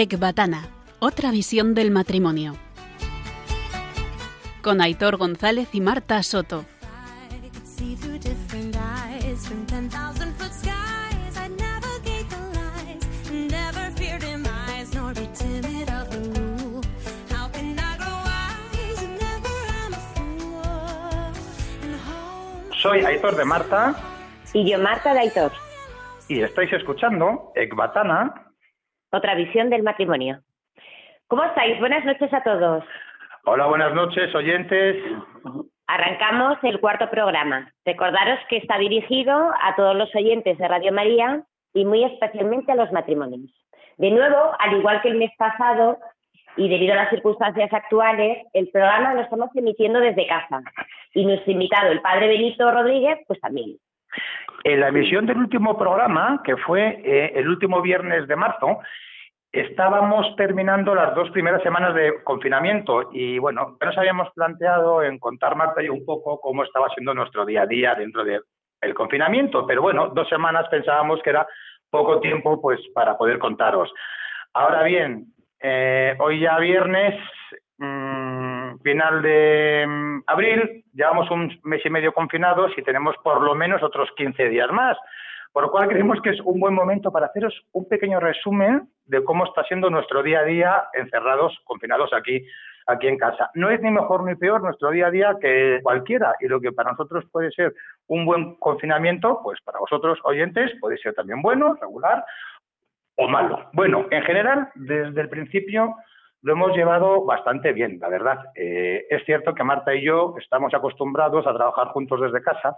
Ecbatana, otra visión del matrimonio. Con Aitor González y Marta Soto. Soy Aitor de Marta. Y yo Marta de Aitor. Y estáis escuchando Ecbatana, otra visión del matrimonio. ¿Cómo estáis? Buenas noches a todos. Hola, buenas noches, oyentes. Arrancamos el cuarto programa. Recordaros que está dirigido a todos los oyentes de Radio María y muy especialmente a los matrimonios. De nuevo, al igual que el mes pasado, y debido a las circunstancias actuales, el programa lo estamos emitiendo desde casa. Y nuestro invitado, el padre Benito Rodríguez, pues también. En la emisión del último programa, que fue eh, el último viernes de marzo, estábamos terminando las dos primeras semanas de confinamiento y bueno, nos habíamos planteado en contar, Marta, y un poco cómo estaba siendo nuestro día a día dentro del confinamiento, pero bueno, dos semanas pensábamos que era poco tiempo pues para poder contaros. Ahora bien, eh, hoy ya viernes, mm, final de mm, abril, llevamos un mes y medio confinados y tenemos por lo menos otros 15 días más. Por lo cual creemos que es un buen momento para haceros un pequeño resumen de cómo está siendo nuestro día a día encerrados, confinados aquí, aquí en casa. No es ni mejor ni peor nuestro día a día que cualquiera y lo que para nosotros puede ser un buen confinamiento, pues para vosotros oyentes puede ser también bueno, regular o malo. Bueno, en general, desde el principio lo hemos llevado bastante bien, la verdad. Eh, es cierto que Marta y yo estamos acostumbrados a trabajar juntos desde casa,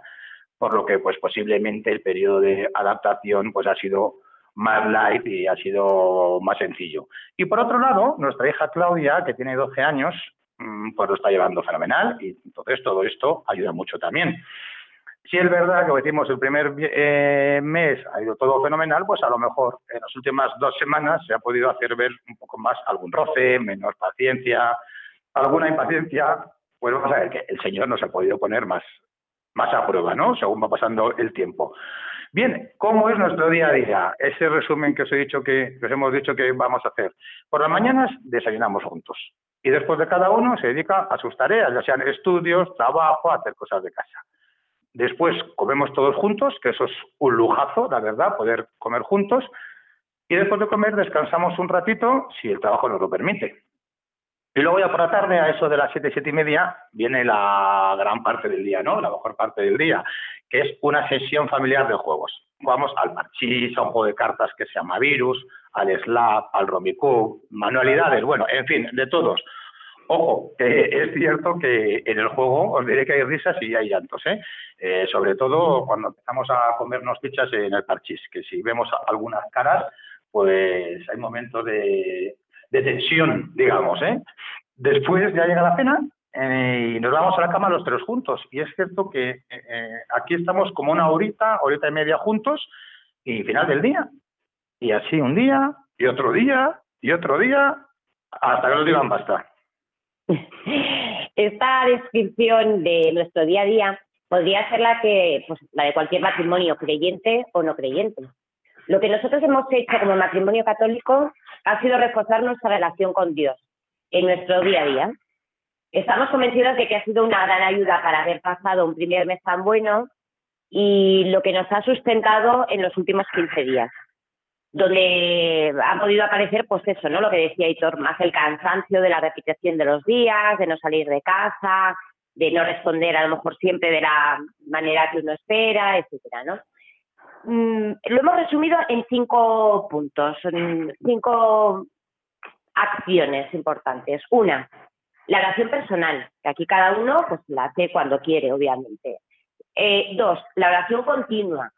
por lo que pues posiblemente el periodo de adaptación pues ha sido más light y ha sido más sencillo. Y por otro lado, nuestra hija Claudia, que tiene 12 años, mm, pues lo está llevando fenomenal y entonces todo esto ayuda mucho también. Si es verdad que decimos el primer eh, mes ha ido todo fenomenal, pues a lo mejor en las últimas dos semanas se ha podido hacer ver un poco más algún roce, menos paciencia, alguna impaciencia. Pues vamos a ver que el Señor nos ha podido poner más, más a prueba, ¿no? Según va pasando el tiempo. Bien, ¿cómo es nuestro día a día? Ese resumen que os he dicho que, os hemos dicho que vamos a hacer. Por las mañanas desayunamos juntos y después de cada uno se dedica a sus tareas, ya sean estudios, trabajo, hacer cosas de casa. Después comemos todos juntos, que eso es un lujazo, la verdad, poder comer juntos. Y después de comer descansamos un ratito, si el trabajo nos lo permite. Y luego ya por la tarde, a eso de las siete, siete y media, viene la gran parte del día, ¿no? La mejor parte del día, que es una sesión familiar de juegos. Vamos al parchís, a un juego de cartas que se llama Virus, al Slap, al Romicube, manualidades, bueno, en fin, de todos. Ojo, que es cierto que en el juego os diré que hay risas y hay llantos, ¿eh? ¿eh? sobre todo cuando empezamos a comernos fichas en el parchís, que si vemos algunas caras, pues hay momentos de, tensión, digamos. ¿eh? Después ya llega la cena eh, y nos vamos a la cama los tres juntos. Y es cierto que eh, aquí estamos como una horita, horita y media juntos y final del día. Y así un día y otro día y otro día hasta que nos digan basta. Esta descripción de nuestro día a día podría ser la que, pues, la de cualquier matrimonio creyente o no creyente. Lo que nosotros hemos hecho como matrimonio católico ha sido reforzar nuestra relación con Dios en nuestro día a día. Estamos convencidos de que ha sido una gran ayuda para haber pasado un primer mes tan bueno y lo que nos ha sustentado en los últimos 15 días, donde ha podido aparecer, pues eso, ¿no? Lo que decía Hitor, más el cansancio de la repetición de los días, de no salir de casa, de no responder a lo mejor siempre de la manera que uno espera, etcétera, ¿no? Mm, lo hemos resumido en cinco puntos, cinco acciones importantes. Una, la oración personal, que aquí cada uno pues la hace cuando quiere, obviamente. Eh, dos, la oración continua,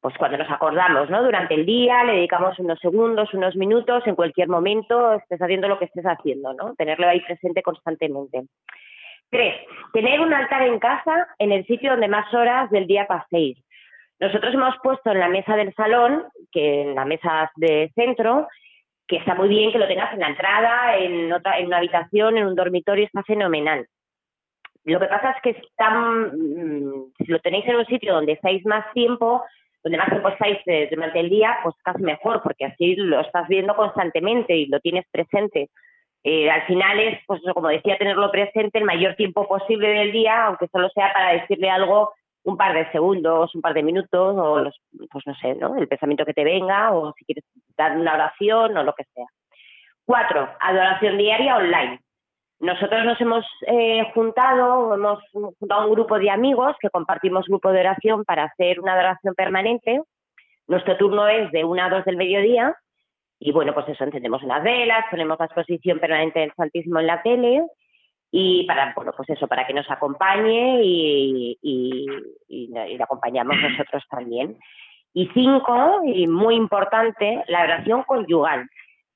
pues cuando nos acordamos, ¿no? Durante el día le dedicamos unos segundos, unos minutos, en cualquier momento estés haciendo lo que estés haciendo, ¿no? Tenerlo ahí presente constantemente. Tres, tener un altar en casa en el sitio donde más horas del día paséis. Nosotros hemos puesto en la mesa del salón, que en la mesa de centro, que está muy bien que lo tengas en la entrada, en, otra, en una habitación, en un dormitorio, está fenomenal. Lo que pasa es que está, mm, si lo tenéis en un sitio donde estáis más tiempo, donde más tiempo estáis eh, durante el día, pues casi mejor, porque así lo estás viendo constantemente y lo tienes presente. Eh, al final es, pues como decía, tenerlo presente el mayor tiempo posible del día, aunque solo sea para decirle algo un par de segundos, un par de minutos, o los, pues no sé, ¿no? El pensamiento que te venga, o si quieres dar una oración, o lo que sea. Cuatro, adoración diaria online. Nosotros nos hemos eh, juntado, hemos juntado un grupo de amigos que compartimos grupo de oración para hacer una adoración permanente. Nuestro turno es de una a dos del mediodía y bueno, pues eso, encendemos unas velas, ponemos la exposición permanente del Santísimo en la tele y para, bueno, pues eso, para que nos acompañe y, y, le acompañamos nosotros también. Y cinco, y muy importante, la oración conyugal.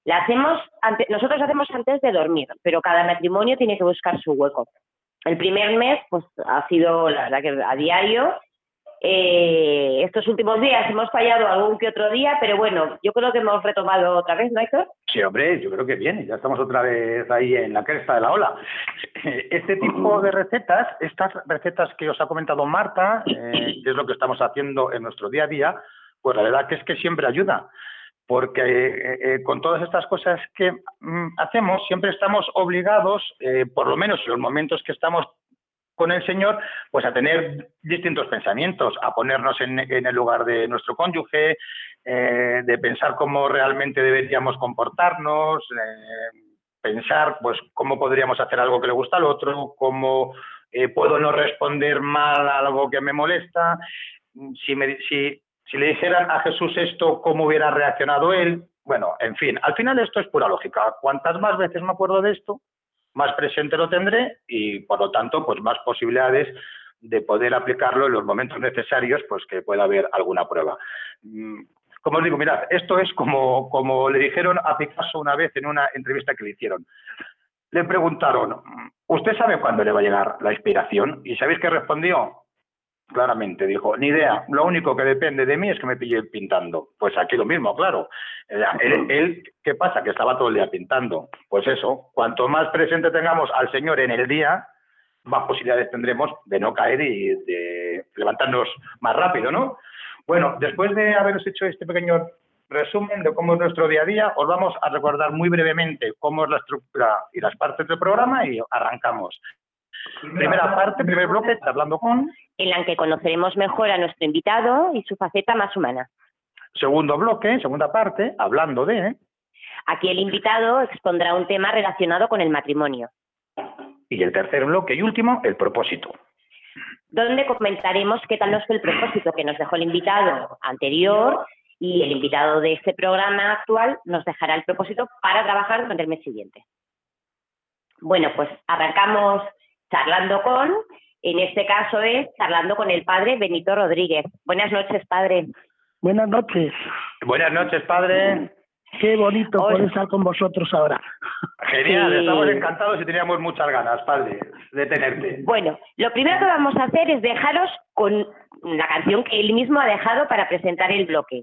La hacemos nosotros hacemos antes de dormir, pero cada matrimonio tiene que buscar su hueco. El primer mes, pues ha sido, la verdad que a diario, eh, estos últimos días hemos fallado algún que otro día, pero bueno, yo creo que hemos retomado otra vez, ¿no, Héctor? Sí, hombre, yo creo que bien, ya estamos otra vez ahí en la cresta de la ola. Este tipo de recetas, estas recetas que os ha comentado Marta, eh, que es lo que estamos haciendo en nuestro día a día, pues la verdad que es que siempre ayuda porque eh, eh, con todas estas cosas que mm, hacemos siempre estamos obligados, eh, por lo menos en los momentos que estamos con el Señor, pues a tener distintos pensamientos, a ponernos en, el lugar de nuestro cónyuge, eh, de pensar cómo realmente deberíamos comportarnos, pensar pues cómo podríamos hacer algo que le gusta al otro, cómo puedo no responder mal a algo que me molesta, si, me, si, si le dijeran a Jesús esto, cómo hubiera reaccionado él. Bueno, en fin, al final esto es pura lógica. Cuantas más veces me acuerdo de esto, más presente lo tendré y, por lo tanto, pues más posibilidades de poder aplicarlo en los momentos necesarios, pues que pueda haber alguna prueba. Mm, como os digo, mirad, esto es como, como le dijeron a Picasso una vez en una entrevista que le hicieron. Le preguntaron, ¿usted sabe cuándo le va a llegar la inspiración? ¿Y sabéis qué respondió? Claramente, dijo, ni idea, lo único que depende de mí es que me pille pintando. Pues aquí lo mismo, claro. Él, ¿qué pasa? Que estaba todo el día pintando. Pues eso, cuanto más presente tengamos al Señor en el día, más posibilidades tendremos de no caer y de levantarnos más rápido, ¿no? Bueno, después de haberos hecho este pequeño resumen de cómo es nuestro día a día, os vamos a recordar muy brevemente cómo es la estructura y las partes del programa y arrancamos. Primera parte, primer bloque, hablando con... En la que conoceremos mejor a nuestro invitado y su faceta más humana. Segundo bloque, segunda parte, hablando de... Aquí el invitado expondrá un tema relacionado con el matrimonio. Y el tercer bloque y último, el propósito. Donde comentaremos qué tal nos fue el propósito que nos dejó el invitado anterior y el invitado de este programa actual nos dejará el propósito para trabajar durante el mes siguiente. Bueno, pues arrancamos charlando con, en este caso es charlando con el padre Benito Rodríguez. Buenas noches, padre. Buenas noches. Buenas noches, padre. Qué bonito poder estar con vosotros ahora. Genial, estamos encantados y teníamos muchas ganas, padre, de tenerte. Bueno, lo primero que vamos a hacer es dejaros con la canción que él mismo ha dejado para presentar el bloque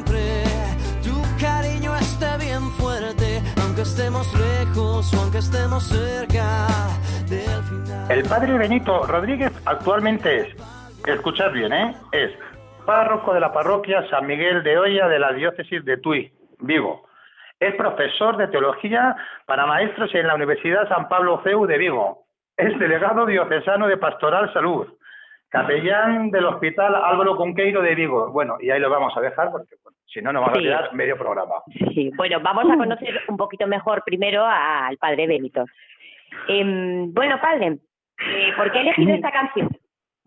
El padre Benito Rodríguez actualmente es, escuchad bien, ¿eh? es párroco de la parroquia San Miguel de Hoya de la diócesis de Tui, Vigo. Es profesor de teología para maestros en la Universidad San Pablo CEU de Vigo. Es delegado diocesano de Pastoral Salud capellán del Hospital Álvaro Conqueiro de Vigo. Bueno, y ahí lo vamos a dejar porque Si no, nos vamos a quedar medio programa. Sí, bueno, vamos a conocer un poquito mejor primero al padre Benito. Em, bueno, padre, eh, ¿por qué ha elegido esta canción?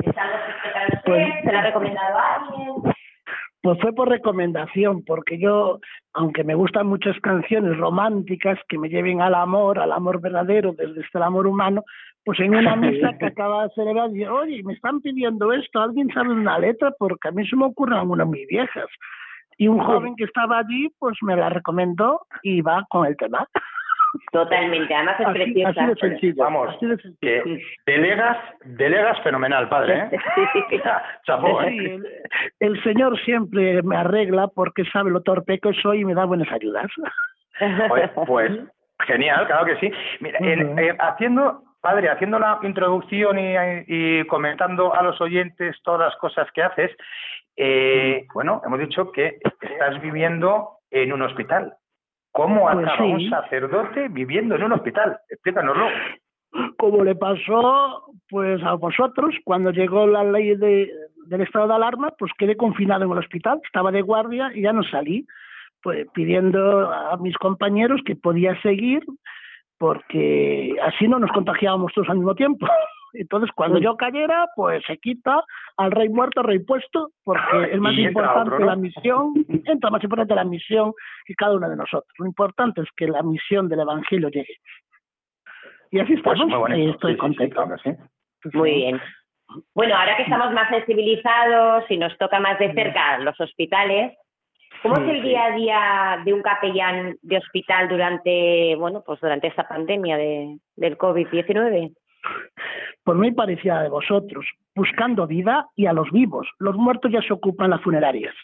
¿Es algo que pues, ¿Se la ha recomendado a alguien? Pues fue por recomendación, porque yo, aunque me gustan muchas canciones románticas que me lleven al amor, al amor verdadero, desde el amor humano, pues en una misa que acaba de celebrar, dije, oye, me están pidiendo esto, ¿alguien sabe una letra? Porque a mí se me ocurren algunas muy viejas. Y un joven que estaba allí, pues me la recomendó y va con el tema. Totalmente, además es preciosa. Así de sencillo. Vamos, delegas, delegas fenomenal, padre. ¿eh? Chapó, ¿eh? el, señor siempre me arregla porque sabe lo torpe que soy y me da buenas ayudas. pues genial, claro que sí. Mira, eh, haciendo, padre, haciendo la introducción y, y, comentando a los oyentes todas las cosas que haces, eh, bueno, hemos dicho que estás viviendo en un hospital. ¿Cómo pues acaba un sacerdote viviendo en un hospital? Explícanoslo. Como le pasó pues a vosotros cuando llegó la ley de, del estado de alarma, pues quedé confinado en el hospital, estaba de guardia y ya no salí, pues pidiendo a mis compañeros que podía seguir porque así no nos contagiábamos todos al mismo tiempo. Entonces, cuando yo cayera, pues se quita al rey muerto, rey puesto, porque es más importante la misión, entra más importante la misión que cada uno de nosotros. Lo importante es que la misión del Evangelio llegue. Y así pues estamos, y estoy contento. muy bien. Bueno, ahora que estamos más sensibilizados y nos toca más de cerca los hospitales, ¿cómo es el día a día de un capellán de hospital durante, bueno, pues durante esta pandemia de, del COVID-19? Por muy parecida de vosotros, buscando vida y a los vivos. Los muertos ya se ocupan las funerarias.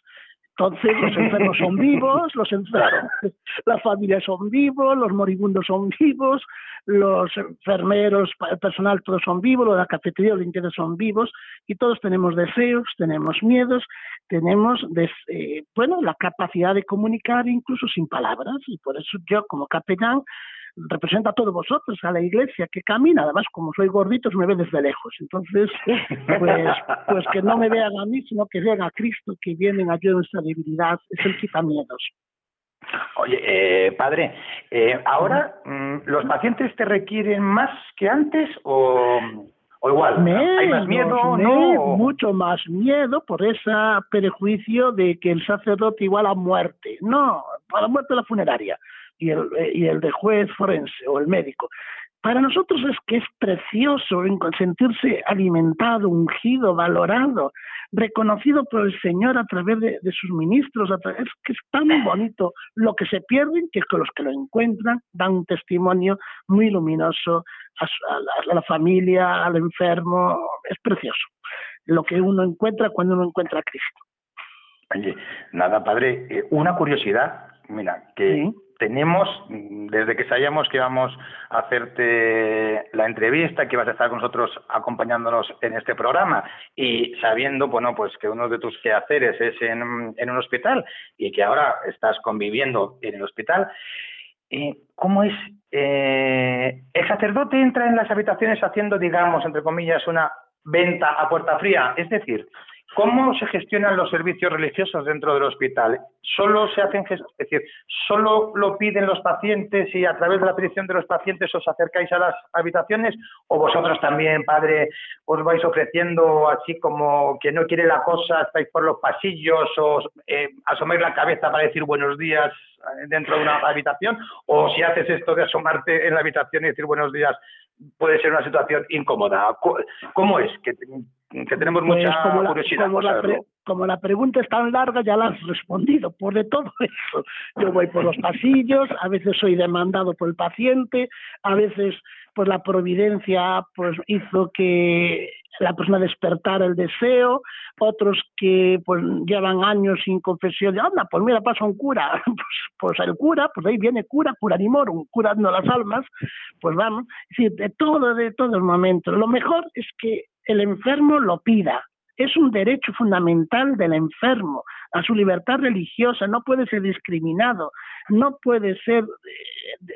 Entonces, los enfermos son vivos, los enfermos, las familias son vivos, los moribundos son vivos, los enfermeros, el personal, todos son vivos, los de la cafetería, los limpiadores son vivos, y todos tenemos deseos, tenemos miedos, tenemos, eh, bueno, la capacidad de comunicar incluso sin palabras, y por eso yo, como capellán, representa a todos vosotros, a la iglesia que camina, además como soy gordito se me ve desde lejos, entonces pues, pues que no me vean a mí, sino que vean a Cristo que viene en ayuda de nuestra debilidad, es el quitamientos. Oye, eh, padre, eh, ahora mm, los pacientes te requieren más que antes o, o igual, hay más miedo, ¿no? Mucho más miedo por ese prejuicio de que el sacerdote igual a muerte. No, a la muerte de la funeraria y el, eh, y el de juez forense o el médico. Para nosotros es que es precioso sentirse alimentado, ungido, valorado, reconocido por el Señor a través de, sus ministros. es que es tan bonito lo que se pierden que, que los que lo encuentran dan un testimonio muy luminoso a, la, familia, al enfermo. Es precioso lo que uno encuentra cuando uno encuentra a Cristo. Oye, nada, padre, eh, una curiosidad, mira, que tenemos, desde que sabíamos que íbamos a hacerte la entrevista, que ibas a estar con nosotros acompañándonos en este programa y sabiendo, bueno, pues que uno de tus quehaceres es en, un hospital y que ahora estás conviviendo en el hospital, eh, ¿cómo es? Eh, ¿El sacerdote entra en las habitaciones haciendo, digamos, entre comillas, una venta a puerta fría? Es decir, ¿Cómo se gestionan los servicios religiosos dentro del hospital? ¿Solo se hacen, es decir, solo lo piden los pacientes y a través de la petición de los pacientes os acercáis a las habitaciones o vosotros también, padre, os vais ofreciendo así como que no quiere la cosa, estáis por los pasillos o eh, asomáis la cabeza para decir buenos días eh, dentro de una habitación o si haces esto de asomarte en la habitación y decir buenos días puede ser una situación incómoda. ¿Cómo es? Que que tenemos pues mucha como curiosidad. como, la como, la pregunta es tan larga, ya la has respondido por de todo eso. Yo voy por los pasillos, a veces soy demandado por el paciente, a veces pues la providencia pues hizo que la persona despertara el deseo, otros que pues llevan años sin confesión, de, anda, pues mira, pasa un cura, pues, pues, el cura, pues ahí viene cura, cura un curando las almas, pues vamos, es decir, de todo, de todo el momento. Lo mejor es que el enfermo lo pida. Es un derecho fundamental del enfermo a su libertad religiosa, no puede ser discriminado, no puede ser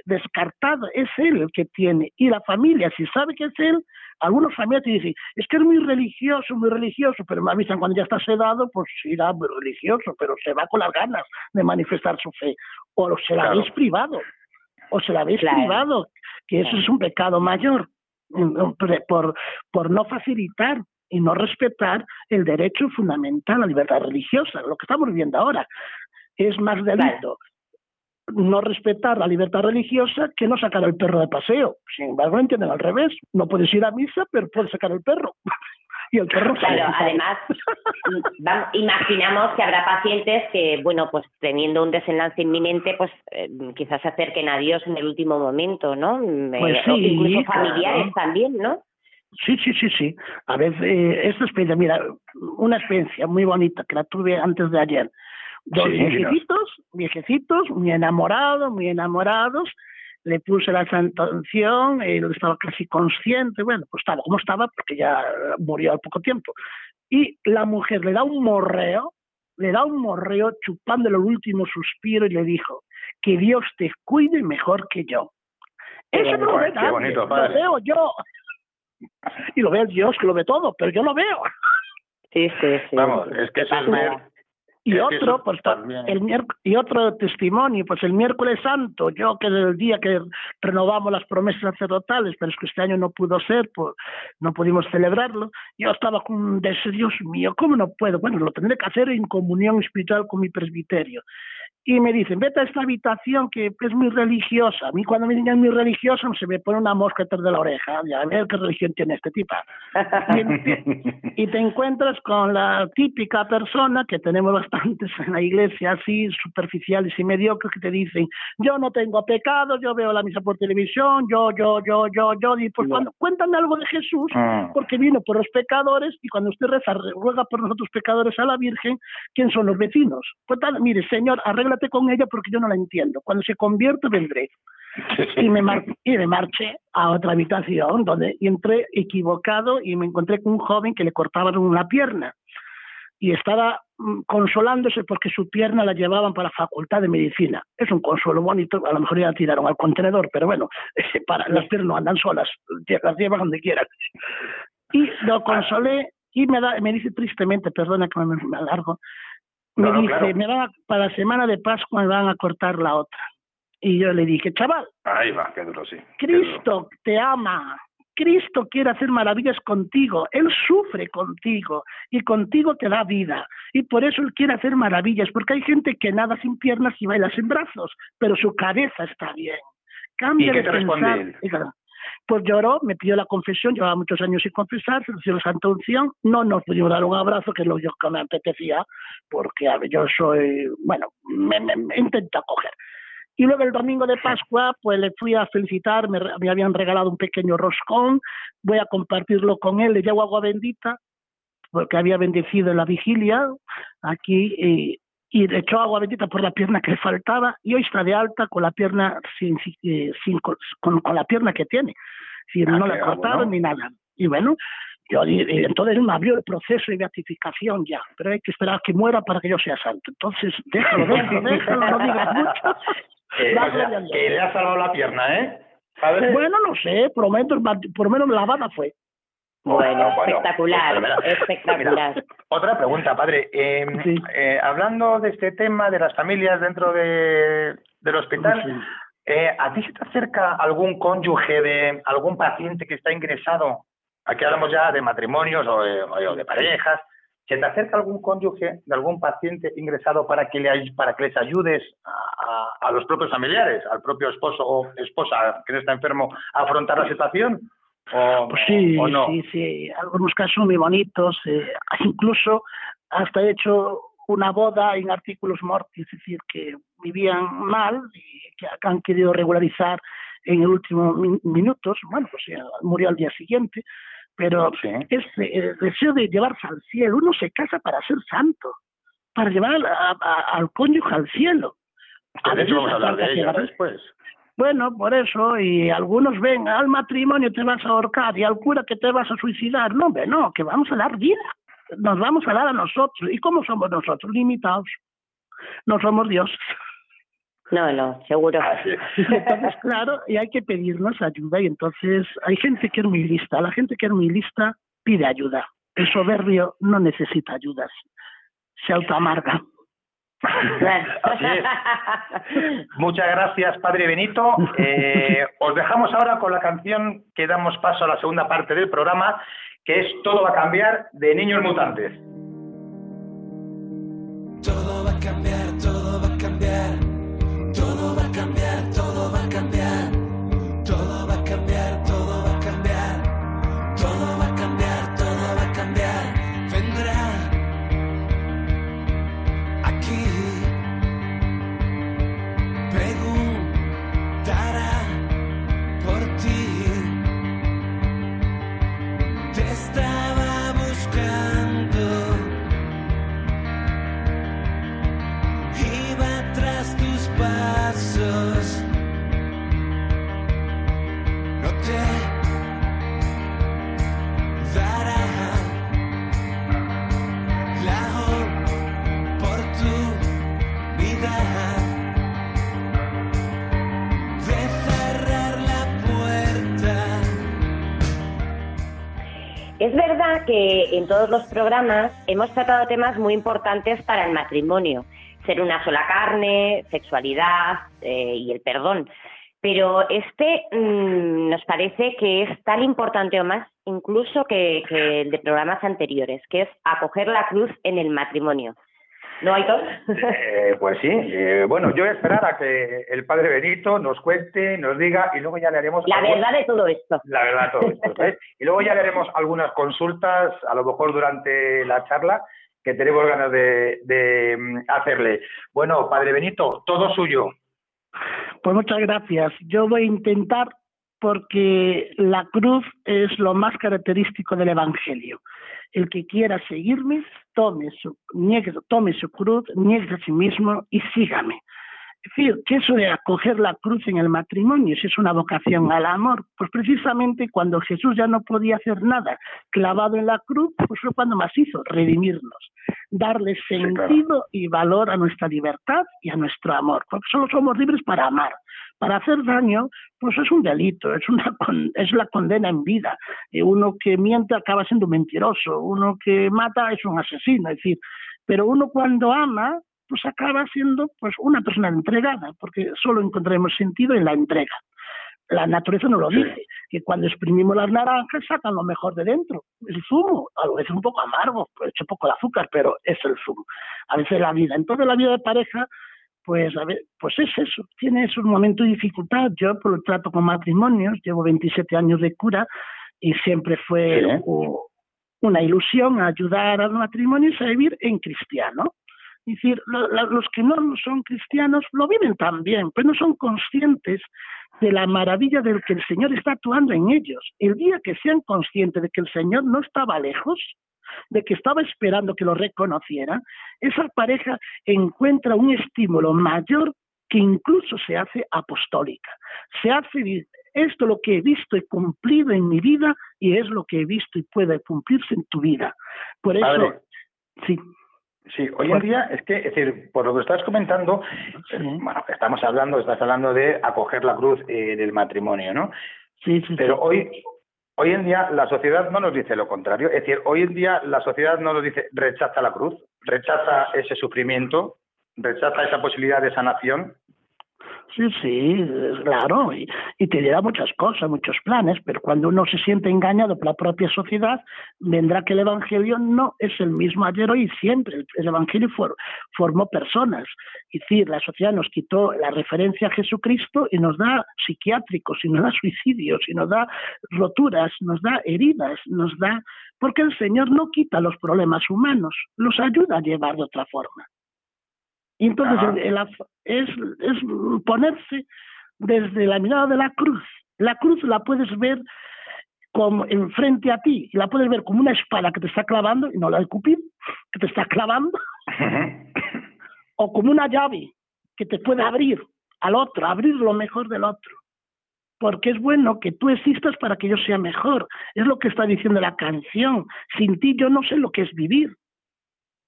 descartado, es él el que tiene. Y la familia, si sabe que es él, algunos familiares te dicen, es que es muy religioso, muy religioso, pero me avisan cuando ya está sedado, pues irá muy religioso, pero se va con las ganas de manifestar su fe. O se la veis privado, o se la veis privado, que eso es un pecado mayor por, no facilitar y no respetar el derecho fundamental a la libertad religiosa, lo que estamos viviendo ahora. Es más delito no respetar la libertad religiosa que no sacar al perro de paseo. Sin embargo, entienden al revés. No puedes ir a misa, pero puedes sacar al perro. y el perro Claro, además, imaginamos que habrá pacientes que, bueno, pues teniendo un desenlace inminente, pues eh, quizás se acerquen a Dios en el último momento, ¿no? Pues sí, incluso familiares también, ¿no? Sí, sí, sí, sí. A veces, eh, esta experiencia, mira, una experiencia muy bonita que la tuve antes de ayer. Dos viejecitos, viejecitos, muy enamorados, muy enamorados. Le puse la sanción, él estaba casi consciente, bueno, pues estaba como estaba, porque ya murió al poco tiempo. Y la mujer le da un morreo, le da un morreo chupándole el último suspiro y le dijo, que Dios te cuide mejor que yo. Eso no lo ve nadie, lo veo yo y lo ve el Dios que lo ve todo, pero yo lo veo. Sí, sí, sí. Vamos, es que eso es ver. Y otro, pues el y otro testimonio, pues el miércoles santo, yo que del día que renovamos las promesas sacerdotales, pero es que este año no pudo ser, pues no pudimos celebrarlo, yo estaba con deseo, Dios mío, ¿cómo no puedo? Bueno, lo tendré que hacer en comunión espiritual con mi presbiterio y me dicen, vete a esta habitación que es muy religiosa. A mí cuando me dicen muy religiosa se me pone una mosca detrás de la oreja. A ver qué religión tiene este tipo. Y, te encuentras con la típica persona que tenemos bastantes en la iglesia, así superficiales y mediocres, que te dicen, yo no tengo pecado, yo veo la misa por televisión, yo, yo, yo, yo, yo. Y pues cuando cuentan algo de Jesús, ah. porque vino por los pecadores y cuando usted reza, ruega por nosotros pecadores a la Virgen, ¿quién son los vecinos? Pues tal, mire, Señor, arregla con ella porque yo no la entiendo. Cuando se convierte vendré. Y me, y me marché a otra habitación donde entré equivocado y me encontré con un joven que le cortaban una pierna y estaba mm, consolándose porque su pierna la llevaban para la facultad de medicina. Es un consuelo bonito, a lo mejor ya la tiraron al contenedor, pero bueno, para, las piernas no andan solas, las llevan donde quieran. Y lo consolé y me, da, me dice tristemente, perdona que me, me alargo, me dice, me van para la semana de Pascua me van a cortar la otra. Y yo le dije, chaval. Ahí va, qué duro, sí. Cristo te ama. Cristo quiere hacer maravillas contigo. Él sufre contigo y contigo te da vida. Y por eso Él quiere hacer maravillas, porque hay gente que nada sin piernas y baila sin brazos, pero su cabeza está bien. Cambia ¿Y de pensar. Pues lloró, me pidió la confesión, llevaba muchos años sin confesar, se dio la santa unción, no nos pudimos dar un abrazo, que es lo que me apetecía, porque yo soy, bueno, me, me, intento acoger. Y luego el domingo de Pascua, pues le fui a felicitar, me, me, habían regalado un pequeño roscón, voy a compartirlo con él, le llevo agua bendita, porque había bendecido en la vigilia aquí, y y le echó agua bendita por la pierna que le faltaba y hoy está de alta con la pierna sin, sin, eh, con, con, la pierna que tiene. Si ah, no le cortaron ni nada. Y bueno, yo y entonces me abrió el proceso de beatificación ya, pero hay que esperar que muera para que yo sea santo. Entonces, déjalo, déjalo, déjalo, no digas mucho. Eh, que le ha salvado la pierna, ¿eh? Bueno, no sé, prometo, por lo menos lavada fue. Bueno, espectacular, espectacular. otra pregunta, padre. Em, eh, hablando de este tema de las familias dentro de, del hospital, eh, ¿a ti se te acerca algún cónyuge de algún paciente que está ingresado? Aquí hablamos ya de matrimonios o de, parejas. ¿Se te acerca algún cónyuge de algún paciente ingresado para que, le, para que les ayudes a, a los propios familiares, al propio esposo o esposa que está enfermo, a afrontar la situación? Pues sí, sí, sí, algunos casos muy bonitos, eh, incluso hasta he hecho una boda en artículos mortis, es decir, que vivían mal y que han querido regularizar en el último minutos, bueno, pues murió al día siguiente, pero es el deseo de llevarse al cielo, uno se casa para ser santo, para llevar al cónyuge al cielo. A de vamos a hablar de ella después. Bueno, por eso, y algunos ven al matrimonio te vas a ahorcar y al cura que te vas a suicidar. No, hombre, no, que vamos a dar vida. Nos vamos a dar a nosotros. ¿Y cómo somos nosotros? Limitados. No somos Dios. No, no, seguro. Entonces, claro, y hay que pedirnos ayuda y entonces hay gente que es muy lista. La gente que es muy lista pide ayuda. El soberbio no necesita ayudas. Se autoamarga. Muchas gracias, Padre Benito. Eh, os dejamos ahora con la canción que damos paso a la segunda parte del programa, que es Todo va a cambiar de Niños Mutantes. En todos los programas hemos tratado temas muy importantes para el matrimonio, ser una sola carne, sexualidad eh, y el perdón. Pero este mm, nos parece que es tan importante o más incluso que, que el de programas anteriores, que es acoger la cruz en el matrimonio. ¿No, Aitor? Eh, pues sí, eh, bueno, yo voy a esperar a que el Padre Benito nos cuente, nos diga y luego ya le haremos... La algún- verdad de todo esto. La verdad, todo esto. Y luego ya le haremos algunas consultas, a lo mejor durante la charla, que tenemos ganas de, de, mm, hacerle. Bueno, Padre Benito, todo suyo. Pues muchas gracias. Yo voy a intentar porque la cruz es lo más característico del Evangelio. El que quiera seguirme, tome su, niegue- tome su cruz, niegue a sí mismo y sígame. Es decir, que eso de acoger la cruz en el matrimonio, si es una vocación al amor, pues precisamente cuando Jesús ya no podía hacer nada clavado en la cruz, pues fue cuando más hizo, redimirnos, darle claro. sentido y valor a nuestra libertad y a nuestro amor, porque solo somos libres para amar. Para hacer daño, pues es un delito, es, una con- es la condena en vida. Eh, uno que miente acaba siendo mentiroso, uno que mata es un asesino, es decir, pero uno cuando ama, pues acaba siendo pues una persona entregada, porque solo encontraremos sentido en la entrega. La naturaleza nos lo dice, que cuando exprimimos las naranjas sacan lo mejor de dentro, el zumo, a veces un poco amargo, pues echo poco de azúcar, pero es el zumo. A veces la vida. Entonces la vida de pareja, pues a ver, pues es eso, tiene esos momentos de dificultad. Yo por el trato con matrimonios, llevo 27 años de cura y siempre fue una ilusión ayudar a los matrimonios a vivir en cristiano. Es decir, lo- lo- los que no son cristianos lo viven también, pero no son conscientes de la maravilla del que el Señor está actuando en ellos. El día que sean conscientes de que el Señor no estaba lejos, de que estaba esperando que lo reconocieran, esa pareja encuentra un estímulo mayor que incluso se hace apostólica. Se hace esto lo que he visto y cumplido en mi vida y es lo que he visto y puede cumplirse en tu vida. Por eso, Padre. sí. Sí, hoy en día es que, es decir, por lo que estás comentando, Sí. eh, bueno, estamos hablando, estás hablando de acoger la cruz eh, del matrimonio, ¿no? Sí, sí, Pero sí. hoy, hoy en día la sociedad no nos dice lo contrario. Es decir, hoy en día la sociedad no nos dice rechaza la cruz, rechaza ese sufrimiento, rechaza esa posibilidad de sanación. Sí, sí, claro, y, te dirá muchas cosas, muchos planes, pero cuando uno se siente engañado por la propia sociedad, vendrá que el Evangelio no es el mismo ayer, hoy y siempre. El, el Evangelio for- formó personas. Es decir, la sociedad nos quitó la referencia a Jesucristo y nos da psiquiátricos, y nos da suicidios, y nos da roturas, nos da heridas, nos da... Porque el Señor no quita los problemas humanos, los ayuda a llevar de otra forma. Y entonces el- el es, es ponerse desde la mirada de la cruz. La cruz la puedes ver como enfrente a ti, y la puedes ver como una espada que te está clavando, y no la de Cupid, que te está clavando, o como una llave que te puede abrir al otro, abrir lo mejor del otro. Porque es bueno que tú existas para que yo sea mejor. Es lo que está diciendo la canción. Sin ti yo no sé lo que es vivir.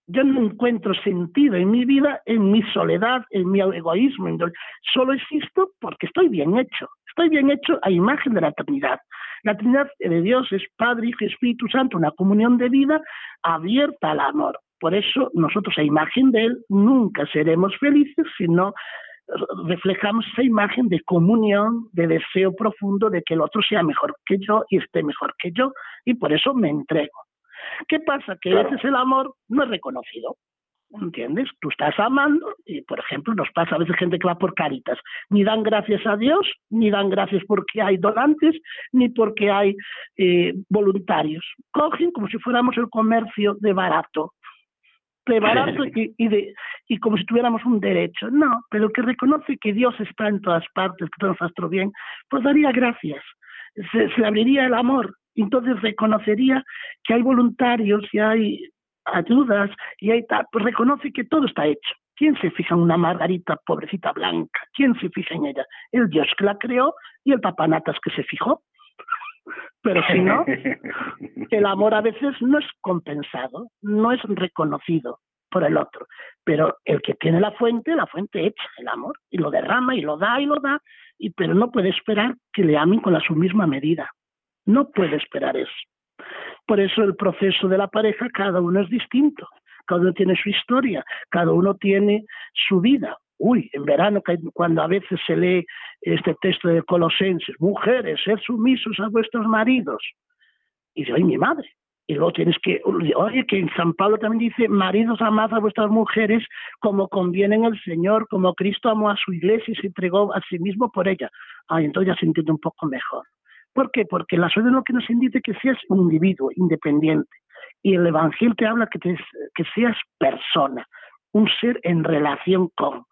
Yo no encuentro sentido en mi vida, en mi soledad, en mi egoísmo. Solo existo porque estoy bien hecho. Estoy bien hecho a imagen de la Trinidad. La Trinidad de Dios es Padre, Hijo y Espíritu Santo, una comunión de vida abierta al amor. Por eso nosotros a imagen de Él nunca seremos felices si no reflejamos esa imagen de comunión, de deseo profundo de que el otro sea mejor que yo y esté mejor que yo, y por eso me entrego. ¿Qué pasa? Que a veces el amor no es reconocido. ¿Entiendes? Tú estás amando y, por ejemplo, nos pasa a veces gente que va por caritas. Ni dan gracias a Dios, ni dan gracias porque hay donantes, ni porque hay eh, voluntarios. Cogen como si fuéramos el comercio de barato de barato y, de, y como si tuviéramos un derecho. No, pero que reconoce que Dios está en todas partes, que todo es nuestro bien, pues daría gracias. Se, se abriría el amor, entonces reconocería que hay voluntarios y hay ayudas y hay tal, pues reconoce que todo está hecho. ¿Quién se fija en una margarita pobrecita blanca? ¿Quién se fija en ella? El Dios que la creó y el papanatas que se fijó. Pero si no, el amor a veces no es compensado, no es reconocido por el otro. Pero el que tiene la fuente, la fuente echa el amor y lo derrama y lo da y lo da, y, pero no puede esperar que le amen con la su misma medida. No puede esperar eso. Por eso el proceso de la pareja, cada uno es distinto, cada uno tiene su historia, cada uno tiene su vida. Uy, en verano, cuando a veces se lee este texto de Colosenses, mujeres, sed sumisos a vuestros maridos. Y dice, ay, mi madre. Y luego tienes que, oye, que en San Pablo también dice, maridos, amad a vuestras mujeres como conviene en el Señor, como Cristo amó a su iglesia y se entregó a sí mismo por ella. Ay, entonces ya se entiende un poco mejor. ¿Por qué? Porque la soledad lo que nos indica que seas un individuo independiente. Y el Evangelio te habla que, seas persona, un ser en relación con,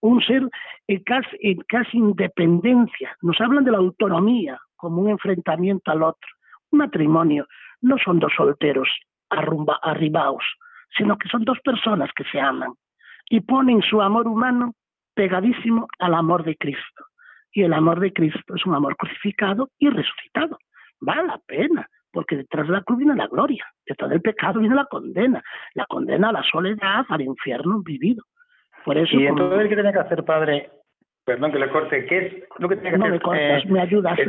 un ser en casi, en casi independencia. Nos hablan de la autonomía como un enfrentamiento al otro. Un matrimonio no son dos solteros arrumba, arribados, sino que son dos personas que se aman y ponen su amor humano pegadísimo al amor de Cristo y el amor de Cristo es un amor crucificado y resucitado. Vale la pena, porque detrás de la cruz viene la gloria, detrás del pecado viene la condena, la condena a la soledad, al infierno vivido. Por eso, y entonces, ¿qué tiene que hacer, padre? Perdón que le corte, ¿qué es lo que tiene que no hacer? No me cortas, eh, me ayudas.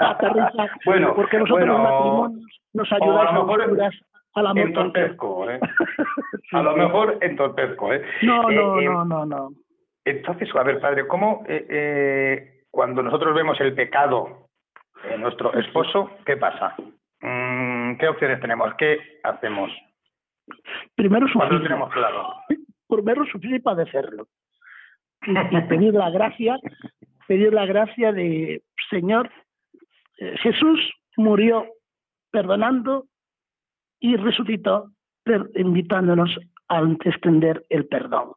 a bueno, porque nosotros bueno, los matrimonios nos ayudáis a lo mejor entorpezco, ¿eh? A lo mejor entorpezco, ¿eh? No, no, eh, no, no, no. Entonces, a ver, padre, ¿cómo eh, eh, cuando nosotros vemos el pecado en nuestro esposo, qué pasa? Mm, ¿Qué opciones tenemos? ¿Qué hacemos? Primero Cuando sufrir. tenemos claro. Primero sufrir y padecerlo. Y, y pedir la gracia, pedir la gracia de Señor, eh, Jesús murió perdonando y resucitó per- invitándonos a extender el perdón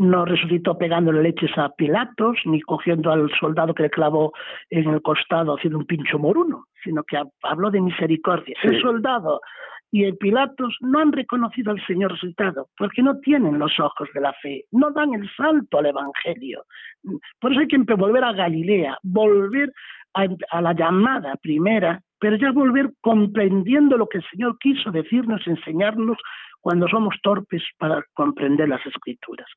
no resucitó pegándole leches a Pilatos, ni cogiendo al soldado que le clavó en el costado haciendo un pincho moruno, sino que habló de misericordia. Sí. El soldado y el Pilatos no han reconocido al Señor resucitado, porque no tienen los ojos de la fe, no dan el salto al Evangelio. Por eso hay que volver a Galilea, volver a, la llamada primera, pero ya volver comprendiendo lo que el Señor quiso decirnos, enseñarnos cuando somos torpes para comprender las escrituras.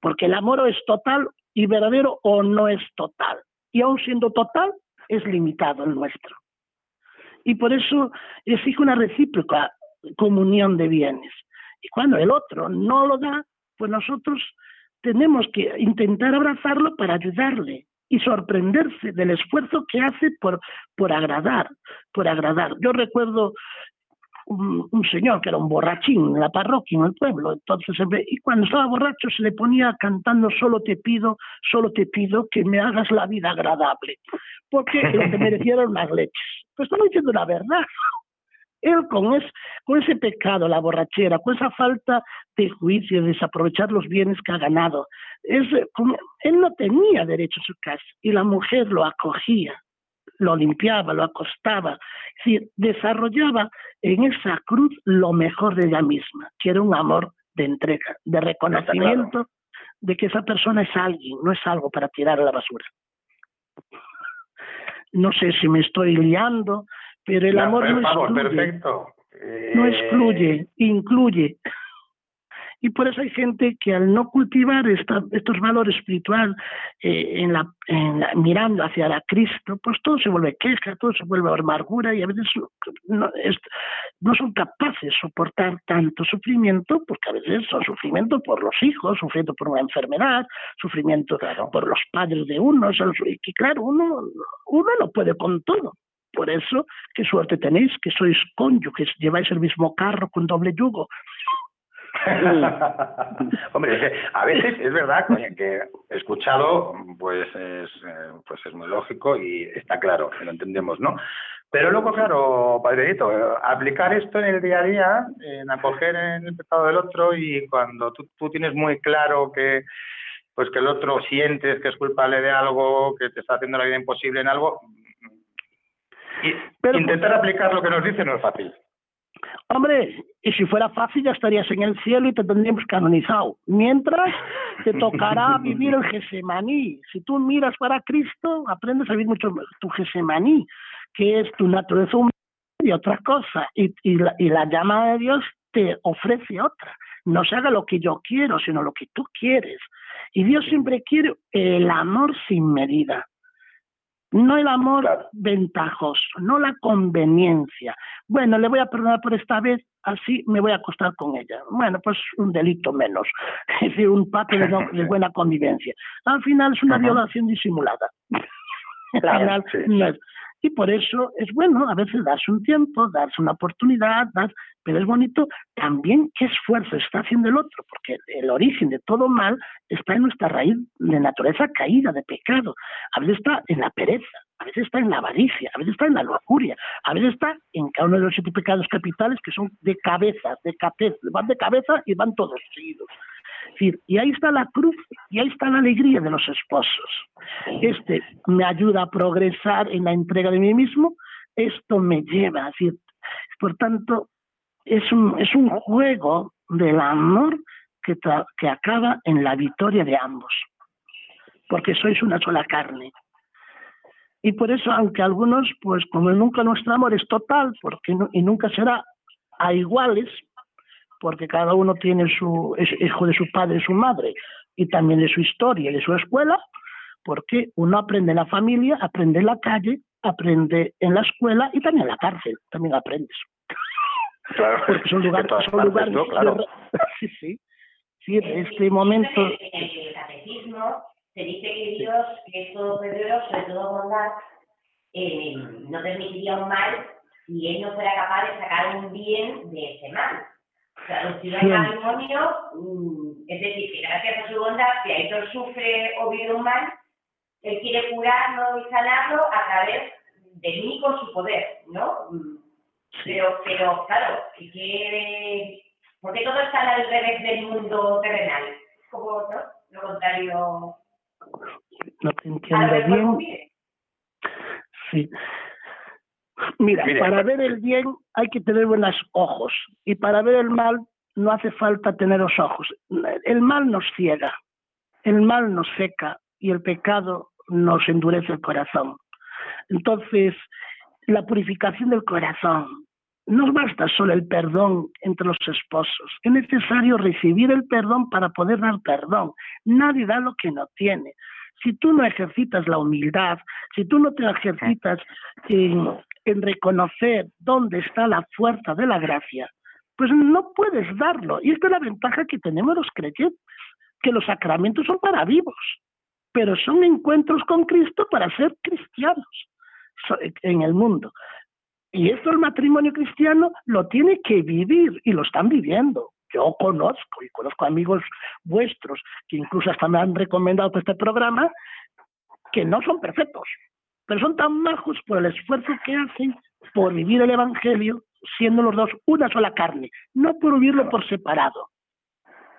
Porque el amor es total y verdadero o no es total. Y aun siendo total, es limitado el nuestro. Y por eso exige una recíproca comunión de bienes. Y cuando el otro no lo da, pues nosotros tenemos que intentar abrazarlo para ayudarle y sorprenderse del esfuerzo que hace por, por agradar, por agradar. Yo recuerdo un, señor que era un borrachín en la parroquia, en el pueblo. Entonces, y cuando estaba borracho se le ponía cantando solo te pido, solo te pido que me hagas la vida agradable, porque lo que merecieron unas leches. Pues estaba diciendo la verdad. Él con, es, con ese pecado, la borrachera, con esa falta de juicio, de desaprovechar los bienes que ha ganado, es, como, él no tenía derecho a su casa y la mujer lo acogía, lo limpiaba, lo acostaba, es decir, desarrollaba en esa cruz lo mejor de ella misma, que era un amor de entrega, de reconocimiento claro. de que esa persona es alguien, no es algo para tirar a la basura. No sé si me estoy liando, pero el amor no excluye. perfecto. No excluye, incluye. Y por eso hay gente que al no cultivar estos valores espirituales eh, en, la, mirando hacia la Cristo, pues todo se vuelve queja, todo se vuelve amargura y a veces no, no son capaces de soportar tanto sufrimiento, porque a veces son sufrimiento por los hijos, sufrimiento por una enfermedad, sufrimiento por los padres de uno, y que claro, uno, uno no puede con todo. Por eso, qué suerte tenéis que sois cónyuges, lleváis el mismo carro con doble yugo. Hombre, a veces es verdad que escuchado, pues es, eh, pues es muy lógico y está claro, lo entendemos, ¿no? Pero luego, claro, padrecito, aplicar esto en el día a día, en acoger en el pecado del otro y cuando tú, tú tienes muy claro que pues que el otro sientes que es culpable de algo, que te está haciendo la vida imposible en algo, y intentar aplicar lo que nos dice no es fácil. Hombre, y si fuera fácil ya estarías en el cielo y te tendríamos canonizado. Mientras te tocará vivir el Gesemaní. Si tú miras para Cristo, aprendes a vivir mucho tu Gesemaní, que es tu naturaleza humana y otra cosa. Y, y, la, y la llama de Dios te ofrece otra. No se haga lo que yo quiero, sino lo que tú quieres. Y Dios siempre quiere el amor sin medida. No el amor ventajoso, no la conveniencia. Bueno, le voy a perdonar por esta vez, así me voy a acostar con ella. Bueno, pues un delito menos, es decir, un pacto de, buena convivencia. Al final es una violación disimulada. Al final no es, y por eso es bueno a veces darse un tiempo, darse una oportunidad, pero es bonito también qué esfuerzo está haciendo el otro, porque el origen de todo mal está en nuestra raíz de naturaleza caída, de pecado. A veces está en la pereza, a veces está en la avaricia, a veces está en la lujuria, a veces está en cada uno de los siete pecados capitales que son de cabeza, de cabeza, van de cabeza y van todos seguidos y ahí está la cruz y ahí está la alegría de los esposos. Este me ayuda a progresar en la entrega de mí mismo, esto me lleva, a por tanto, es un, es un juego del amor que, que acaba en la victoria de ambos, porque sois una sola carne. Y por eso, aunque algunos, pues como nunca nuestro amor es total, porque y nunca será a iguales, porque cada uno tiene su es hijo de su padre y su madre y también de su historia y de su escuela, porque uno aprende en la familia, aprende en la calle, aprende en la escuela y también en la cárcel, también aprendes. Claro, porque son lugares, son lugares claro. sí, sí, sí, en este momento. En el catecismo se dice que Dios, que es todo poderoso de todo bondad, eh, no permitiría un mal si él no fuera capaz de sacar un bien de ese mal. O sea, los el matrimonio, mm, es decir, que gracias a su bondad, si Aitor sufre o vive un mal, él quiere curarlo y sanarlo a través de mí con su poder, ¿no? Mm. Pero, pero claro, que, porque todo está al revés del mundo terrenal. Como ¿no? lo contrario. No te entiendo bien. Sí. Mira, para ver el bien hay que tener buenos ojos y para ver el mal no hace falta tener los ojos. El mal nos ciega, el mal nos seca y el pecado nos endurece el corazón. Entonces, la purificación del corazón, no basta solo el perdón entre los esposos, es necesario recibir el perdón para poder dar perdón. Nadie da lo que no tiene. Si tú no ejercitas la humildad, si tú no te ejercitas en, en reconocer dónde está la fuerza de la gracia, pues no puedes darlo. Y esta es la ventaja que tenemos los creyentes, que los sacramentos son para vivos, pero son encuentros con Cristo para ser cristianos en el mundo. Y esto el matrimonio cristiano lo tiene que vivir y lo están viviendo. Yo conozco y conozco amigos vuestros que incluso hasta me han recomendado este programa que no son perfectos, pero son tan majos por el esfuerzo que hacen por vivir el Evangelio siendo los dos una sola carne, no por vivirlo por separado,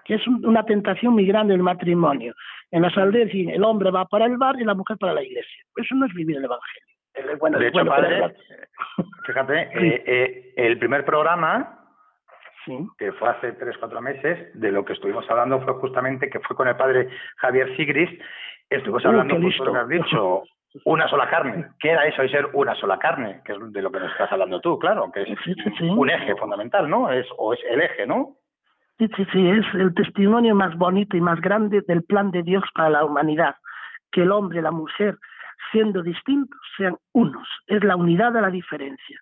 que es una tentación muy grande del matrimonio. En las aldeas el hombre va para el bar y la mujer para la iglesia. Eso no es vivir el Evangelio. Bueno, de hecho, padre, fíjate, eh, eh, el primer programa que fue hace tres, cuatro meses, de lo que estuvimos hablando fue justamente que fue con el padre Javier Sigris, estuvimos hablando, de lo que has dicho, una sola carne. ¿Qué era eso de ser una sola carne? Que es de lo que nos estás hablando tú, claro, que es un eje fundamental, ¿no? Es, o es el eje, ¿no? Sí, sí, sí, es el testimonio más bonito y más grande del plan de Dios para la humanidad. Que el hombre y la mujer, siendo distintos, sean unos. Es la unidad de la diferencia.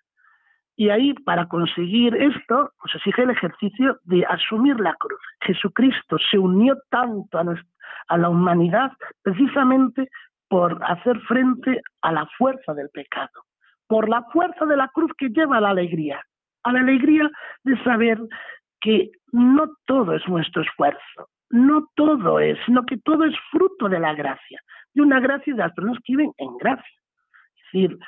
Y ahí, para conseguir esto, pues exige el ejercicio de asumir la cruz. Jesucristo se unió tanto a, a la humanidad precisamente por hacer frente a la fuerza del pecado, por la fuerza de la cruz que lleva a la alegría, a la alegría de saber que no todo es nuestro esfuerzo, no todo es, sino que todo es fruto de la gracia, de una gracia de las personas que viven en gracia. Es decir,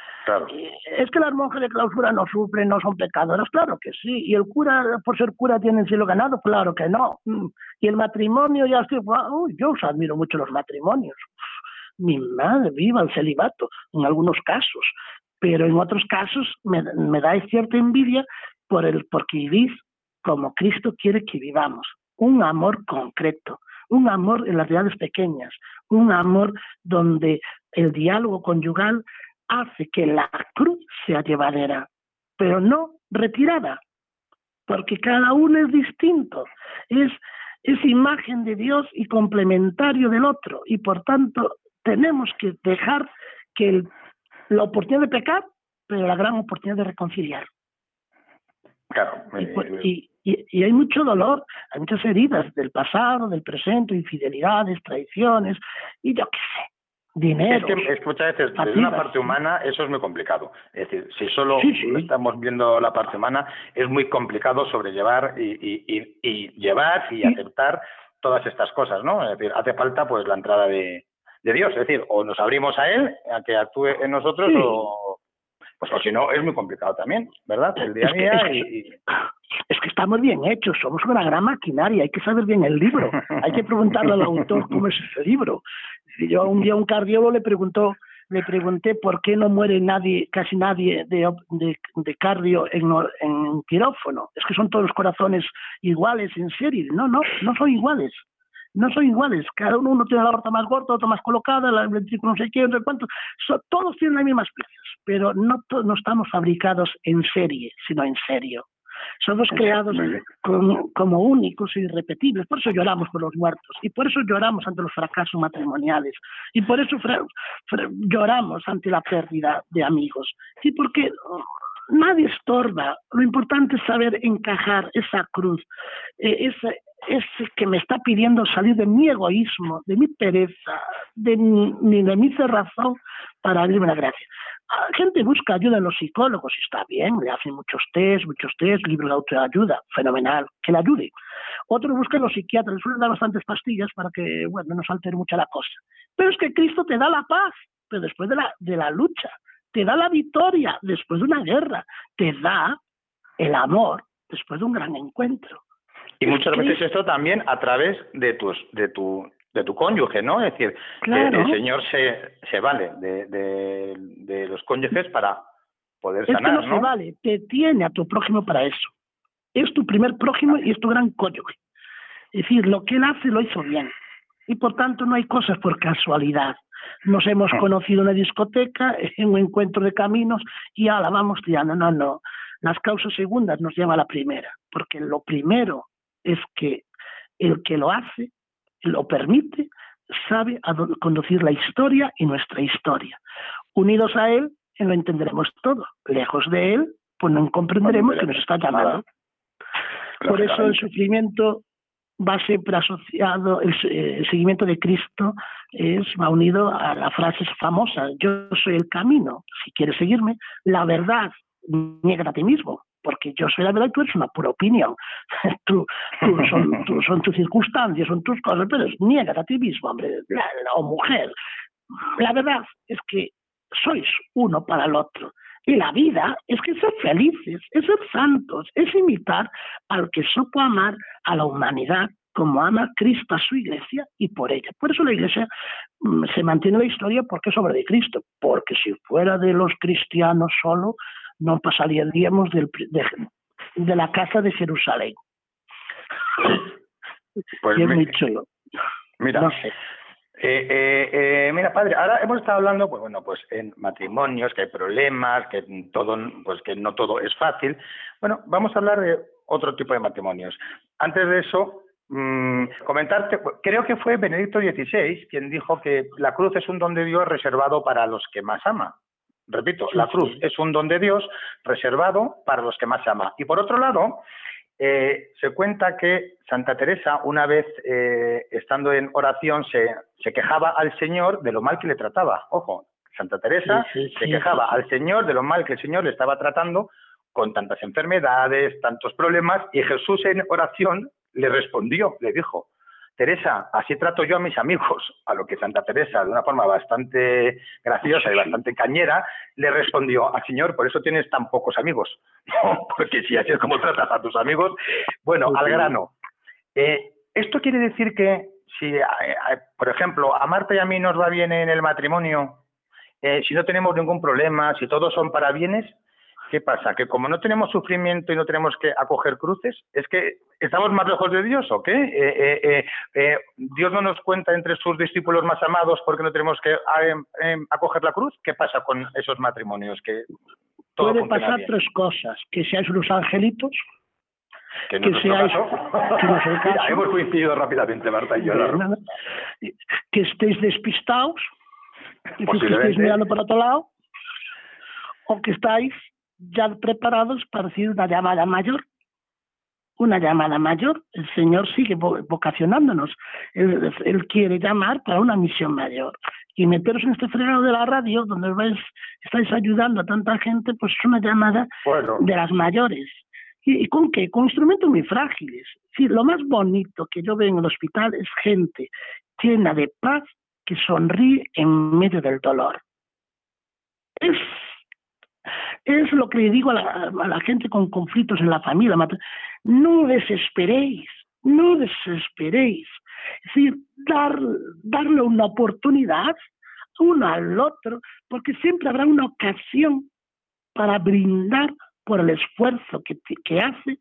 eh, es que las monjas de clausura no sufren, no son pecadoras, claro que sí. Y el cura, por ser cura, tiene el cielo ganado, claro que no. Mm. Y el matrimonio, ya estoy, yo os admiro mucho los matrimonios. Mi madre, viva el celibato, en algunos casos. Pero en otros casos me, me da cierta envidia por el, porque vivís como Cristo quiere que vivamos. Un amor concreto, un amor en las realidades pequeñas, un amor donde el diálogo conyugal hace que la cruz sea llevadera, pero no retirada, porque cada uno es distinto, es, es imagen de Dios y complementario del otro, y por tanto tenemos que dejar que la oportunidad de pecar, pero la gran oportunidad de reconciliar. Claro. y, y, hay mucho dolor, hay muchas heridas del pasado, del presente, infidelidades, traiciones, y yo qué sé, dinero. Es que, muchas veces, desde una parte humana, eso es muy complicado. Es decir, si solo estamos viendo la parte humana, es muy complicado sobrellevar y, y, y llevar y aceptar todas estas cosas, ¿no? Es decir, hace falta pues la entrada de, de Dios, es decir, o nos abrimos a Él, a que actúe en nosotros, o, pues o si no, es muy complicado también, ¿verdad? El día a día y es que estamos bien hechos, somos una gran maquinaria, hay que saber bien el libro, hay que preguntarle al autor cómo es ese libro. Yo un día un cardiólogo le preguntó, le pregunté por qué no muere nadie, casi nadie de, de, cardio en, en quirófano. Es que son todos los corazones iguales en serie. No, no, no son iguales. No son iguales. Cada uno, uno tiene la aorta más gorda, otro más colocada, el ventrículo no sé qué, no sé cuánto. todos tienen las mismas piezas, pero no, no estamos fabricados en serie, sino en serio. Somos creados como, únicos e irrepetibles. Por eso lloramos por los muertos y por eso lloramos ante los fracasos matrimoniales y por eso lloramos ante la pérdida de amigos. Y porque nadie estorba. Lo importante es saber encajar esa cruz, eh, ese, ese que me está pidiendo salir de mi egoísmo, de mi pereza, de mi, de mi cerrazón para abrirme la gracia. La gente busca ayuda en los psicólogos y está bien, le hacen muchos test, muchos test, libros de autoayuda, fenomenal, que le ayude. Otros buscan los psiquiatras, les suelen dar bastantes pastillas para que, bueno, no altere mucho la cosa. Pero es que Cristo te da la paz, pero después de la, de la lucha, te da la victoria después de una guerra, te da el amor después de un gran encuentro. Y muchas veces esto también a través de tus, de tu, de tu cónyuge, ¿no? Es decir, que el Señor se, se vale de, de, los cónyuges para poder sanar, es que no, se vale, te tiene a tu prójimo para eso. Es tu primer prójimo y es tu gran cónyuge. Es decir, lo que él hace lo hizo bien. Y por tanto no hay cosas por casualidad. Nos hemos ah. conocido en una discoteca, en un encuentro de caminos y ahora vamos tirando. No, no. Las causas segundas nos lleva a la primera, porque lo primero es que el que lo hace lo permite, sabe a conducir la historia y nuestra historia. Unidos a Él, lo entenderemos todo. Lejos de Él, pues no comprenderemos que nos está llamando. Por eso el sufrimiento va siempre asociado, el, el, seguimiento de Cristo es, va unido a la frase famosa, yo soy el camino, si quieres seguirme, la verdad, niega a ti mismo, porque yo soy la verdad y tú eres una pura opinión. tú, son, tus circunstancias, son tus cosas, pero niegas a ti mismo, hombre, o mujer. La verdad es que sois uno para el otro. Y la vida es que ser felices, es ser santos, es imitar al que supo amar a la humanidad como ama Cristo a su iglesia y por ella. Por eso la iglesia mm, se mantiene la historia porque es obra de Cristo, porque si fuera de los cristianos solo, no pasaríamos del, de, de, la casa de Jerusalén. Pues es muy chulo. Mira, Eh, eh, eh, mira, padre, ahora hemos estado hablando, pues bueno, pues en matrimonios, que hay problemas, que todo, pues que no todo es fácil. Bueno, vamos a hablar de otro tipo de matrimonios. Antes de eso, mmm, comentarte, creo que fue Benedicto XVI quien dijo que la cruz es un don de Dios reservado para los que más ama. Repito, la cruz es un don de Dios reservado para los que más ama. Y por otro lado, eh, se cuenta que Santa Teresa, una vez eh, estando en oración, se, se, quejaba al Señor de lo mal que le trataba. Ojo, Santa Teresa sí, sí, se quejaba al Señor de lo mal que el Señor le estaba tratando con tantas enfermedades, tantos problemas, y Jesús en oración le respondió, le dijo, Teresa, así trato yo a mis amigos, a lo que Santa Teresa, de una forma bastante graciosa y bastante cañera, le respondió, al ah, Señor, por eso tienes tan pocos amigos, porque si así es como tratas a tus amigos, bueno, al grano. Eh, esto quiere decir que si, eh, eh, por ejemplo, a Marta y a mí nos va bien en el matrimonio, eh, si no tenemos ningún problema, si todos son para bienes, ¿Qué pasa? ¿Que como no tenemos sufrimiento y no tenemos que acoger cruces, es que estamos más lejos de Dios o qué? Eh, eh, eh, ¿Dios no nos cuenta entre sus discípulos más amados porque no tenemos que acoger la cruz? ¿Qué pasa con esos matrimonios? Que todo Puede pasar bien? tres cosas, que seáis unos angelitos, que, no que seáis, que no caso, Mira, hemos coincidido rápidamente, Marta y yo. ¿no? Que estéis despistados, que estéis mirando para otro lado, o que estáis ya preparados para recibir una llamada mayor. Una llamada mayor. El Señor sigue vocacionándonos. Él, él quiere llamar para una misión mayor. Y meteros en este fregado de la radio, donde vais, estáis ayudando a tanta gente, pues es una llamada bueno. de las mayores. ¿Y, ¿Y, con qué? Con instrumentos muy frágiles. Sí, lo más bonito que yo veo en el hospital es gente llena de paz que sonríe en medio del dolor. Es es lo que le digo a la, gente con conflictos en la familia. No desesperéis, no desesperéis. Es decir, dar, darle una oportunidad uno al otro, porque siempre habrá una ocasión para brindar por el esfuerzo que, que hace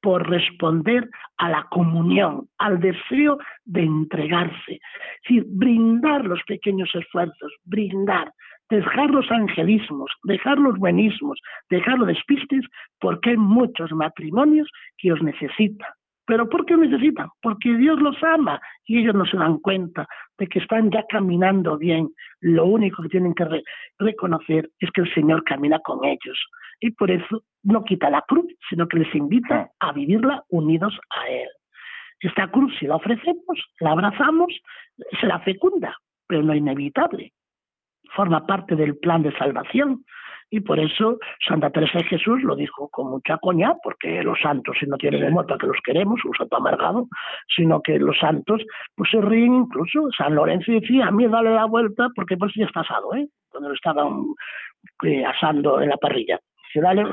por responder a la comunión, al deseo de entregarse. Es decir, brindar los pequeños esfuerzos, brindar, dejar los angelismos, dejar los buenismos, dejar los despistes, porque hay muchos matrimonios que os necesitan. ¿Pero por qué os necesitan? Porque Dios los ama y ellos no se dan cuenta de que están ya caminando bien. Lo único que tienen que re reconocer es que el Señor camina con ellos. Y por eso no quita la cruz, sino que les invita a vivirla unidos a Él. Esta cruz, si la ofrecemos, la abrazamos, será fecunda, pero no inevitable forma parte del plan de salvación. Y por eso Santa Teresa de Jesús lo dijo con mucha coña, porque los santos, si no tienen muerto que los queremos, un santo amargado, sino que los santos pues se ríen incluso. San Lorenzo decía, a mí dale la vuelta, porque pues ya está asado, ¿eh? cuando lo estaban eh, asando en la parrilla. Dale,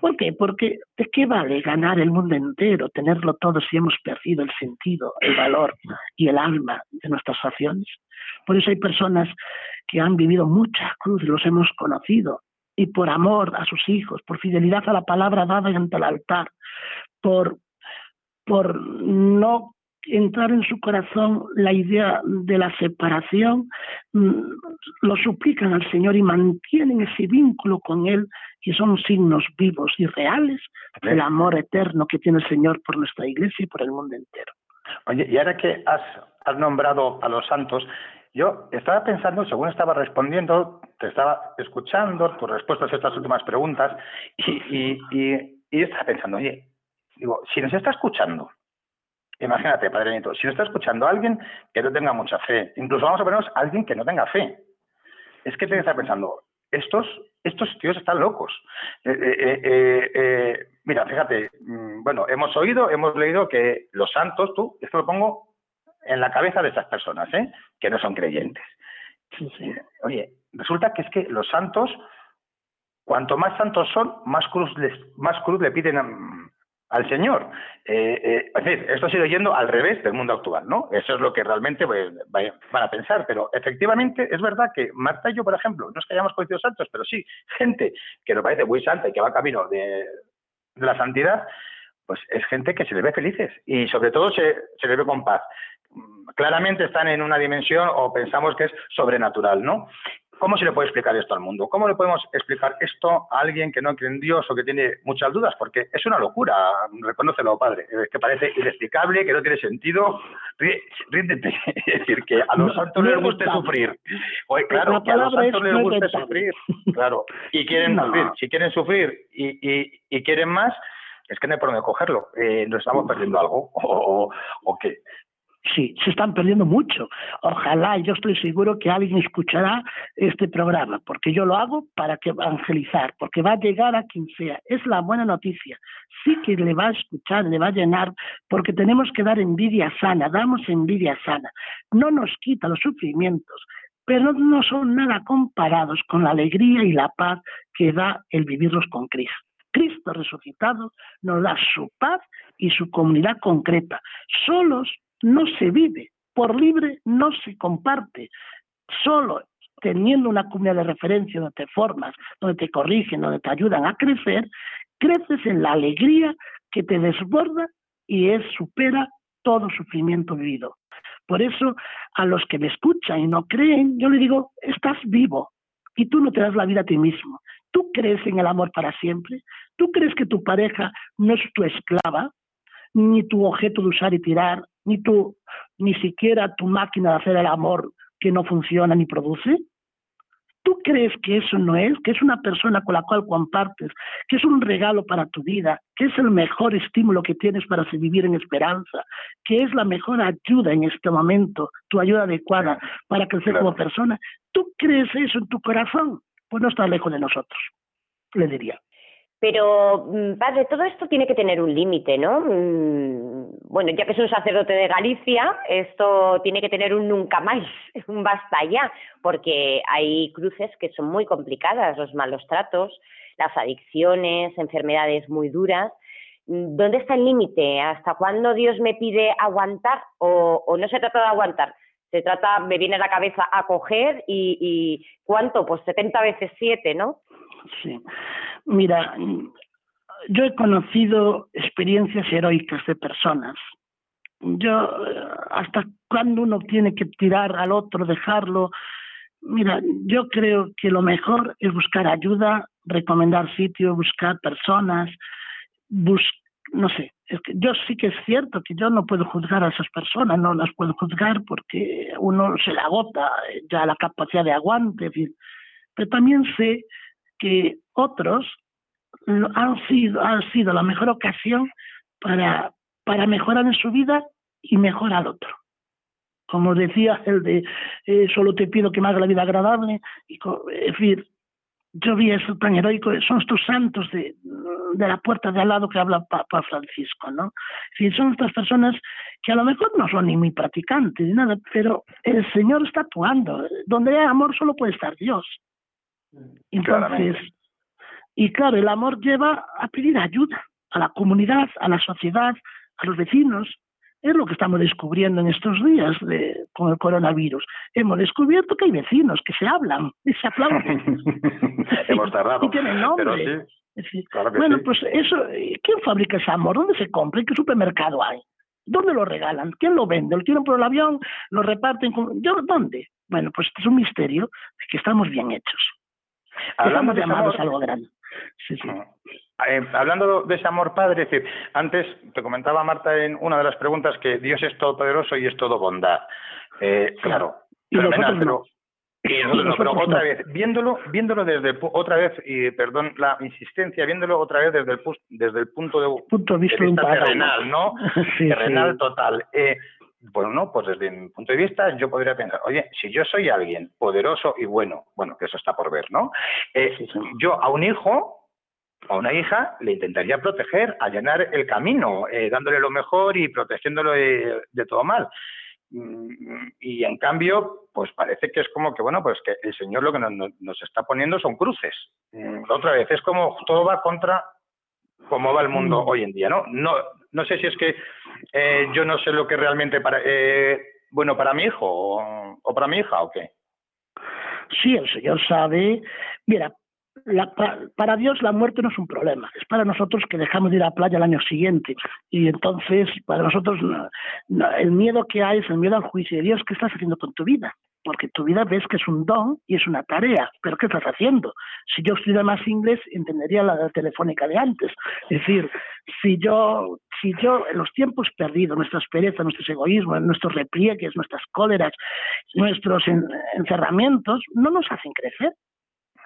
¿Por qué? Porque ¿de qué vale ganar el mundo entero, tenerlo todo si hemos perdido el sentido, el valor y el alma de nuestras acciones? Por eso hay personas que han vivido mucha cruz, los hemos conocido, y por amor a sus hijos, por fidelidad a la palabra dada ante el altar, por, por no entrar en su corazón la idea de la separación, mm, lo suplican al Señor y mantienen ese vínculo con Él y son signos vivos y reales del amor eterno que tiene el Señor por nuestra iglesia y por el mundo entero. Oye, y ahora que has nombrado a los santos, yo estaba pensando, según estaba respondiendo, te estaba escuchando tus respuestas a estas últimas preguntas y, y, y, estaba pensando, oye, digo, si nos está escuchando, imagínate, Padre Nieto, si nos está escuchando alguien que no tenga mucha fe, incluso vamos a ponernos alguien que no tenga fe, es que te está pensando, estos, estos tíos están locos. Eh, eh, eh, eh, mira, fíjate, mm, bueno, hemos oído, hemos leído que los santos, tú, esto lo pongo en la cabeza de esas personas, ¿eh? que no son creyentes. Sí, sí. Oye, resulta que es que los santos, cuanto más santos son, más cruz, les, más cruz le piden a, al Señor. Eh, eh, es decir, esto sigue yendo al revés del mundo actual, ¿no? Eso es lo que realmente pues, van a pensar. Pero efectivamente es verdad que Marta y yo, por ejemplo, no es que hayamos conocido santos, pero sí gente que nos parece muy santa y que va camino de, de la santidad, pues es gente que se le ve felices y sobre todo se, se le ve con paz. Claramente están en una dimensión o pensamos que es sobrenatural, ¿no? ¿Cómo se le puede explicar esto al mundo? ¿Cómo le podemos explicar esto a alguien que no cree en Dios o que tiene muchas dudas? Porque es una locura, reconócelo, padre, es que parece inexplicable, que no tiene sentido. Ríndete, es decir, que a los santos les gusta sufrir. Oye, claro, que a los santos les gusta sufrir, claro, y quieren sufrir. Si quieren sufrir y, y, quieren más, es que no hay por dónde cogerlo. Eh, nos estamos perdiendo algo, o, o qué. Sí, se están perdiendo mucho. Ojalá, yo estoy seguro que alguien escuchará este programa, porque yo lo hago para evangelizar, porque va a llegar a quien sea. Es la buena noticia. Sí que le va a escuchar, le va a llenar, porque tenemos que dar envidia sana, damos envidia sana. No nos quita los sufrimientos, pero no son nada comparados con la alegría y la paz que da el vivirlos con Cristo. Cristo resucitado nos da su paz y su comunidad concreta. Solos no se vive, por libre no se comparte. Solo teniendo una comunidad de referencia donde te formas, donde te corrigen, donde te ayudan a crecer, creces en la alegría que te desborda y es supera todo sufrimiento vivido. Por eso, a los que me escuchan y no creen, yo le digo, estás vivo y tú no te das la vida a ti mismo. ¿Tú crees en el amor para siempre? ¿Tú crees que tu pareja no es tu esclava, ni tu objeto de usar y tirar, ni tu, ni siquiera tu máquina de hacer el amor que no funciona ni produce? ¿Tú crees que eso no es? Que es una persona con la cual compartes, que es un regalo para tu vida, que es el mejor estímulo que tienes para vivir en esperanza, que es la mejor ayuda en este momento, tu ayuda adecuada para crecer como persona. ¿Tú crees eso en tu corazón? Pues no está lejos de nosotros, le diría. Pero, mm, padre, todo esto tiene que tener un límite, ¿no? Mm, bueno, ya que es un sacerdote de Galicia, esto tiene que tener un nunca más, un basta ya, porque hay cruces que son muy complicadas, los malos tratos, las adicciones, enfermedades muy duras. Mm, ¿Dónde está el límite? ¿Hasta cuándo Dios me pide aguantar o, o no se trata de aguantar? Se trata, me viene a la cabeza acoger y, y ¿cuánto? Pues 70 veces 7, ¿no? Sí. Mira, yo he conocido experiencias heroicas de personas. Yo, hasta cuando uno tiene que tirar al otro, dejarlo. Mira, yo creo que lo mejor es buscar ayuda, recomendar sitios, buscar personas, bus no sé, es que yo sí que es cierto que yo no puedo juzgar a esas personas, no las puedo juzgar porque uno se le agota ya la capacidad de aguante, pero también sé que otros han sido, han sido la mejor ocasión para, para mejorar en su vida y mejorar otro. Como decía el de eh, solo te pido que me haga la vida agradable, y, es decir, yo vi eso tan heroico, son estos santos de, de la puerta de al lado que habla Papa Francisco, ¿no? Es son estas personas que a lo mejor no son ni muy practicantes ni nada, pero el Señor está actuando. Donde hay amor solo puede estar Dios. Entonces, y claro, el amor lleva a pedir ayuda a la comunidad, a la sociedad, a los vecinos. Es lo que estamos descubriendo en estos días de, con el coronavirus. Hemos descubierto que hay vecinos que se hablan y se aplauden. Hemos tardado. Y tienen nombre. bueno, pues eso, ¿quién fabrica ese amor? ¿Dónde se compra? ¿En qué supermercado hay? ¿Dónde lo regalan? ¿Quién lo vende? ¿Lo tiran por el avión? ¿Lo reparten? ¿Dónde? Bueno, pues es un misterio de que estamos bien hechos. Hablamos de amor, algo grande. Eh, hablando de ese amor padre, es decir, antes te comentaba Marta en una de las preguntas que Dios es todopoderoso y es todo bondad. Eh, claro, pero, pero otra vez, viéndolo, viéndolo desde otra vez, y perdón la insistencia, viéndolo otra vez desde el, desde el punto de, punto de vista, terrenal, ¿no? terrenal total. Eh, bueno, no, pues desde mi punto de vista yo podría pensar, oye, si yo soy alguien poderoso y bueno, bueno, que eso está por ver, ¿no? Eh, yo a un hijo, a una hija, le intentaría proteger, allanar el camino, eh, dándole lo mejor y protegiéndolo de, todo mal. Mm, y en cambio, pues parece que es como que, bueno, pues que el Señor lo que nos, está poniendo son cruces. Mm, otra vez, es como todo va contra cómo va el mundo mm. hoy en día, ¿no? No, no sé si es que eh, yo no sé lo que realmente para eh, bueno para mi hijo o, para mi hija o qué. Sí, el Señor sabe. Mira, para Dios la muerte no es un problema, es para nosotros que dejamos de ir a la playa el año siguiente. Y entonces, para nosotros, el miedo que hay es el miedo al juicio de Dios. ¿Qué estás haciendo con tu vida? Porque tu vida ves que es un don y es una tarea, pero ¿qué estás haciendo? Si yo estudiara más inglés, entendería la telefónica de antes. Es decir, si yo, si yo en los tiempos perdidos, nuestras perezas, nuestros egoísmos, nuestros repliegues, nuestras cóleras, nuestros encerramientos, no nos hacen crecer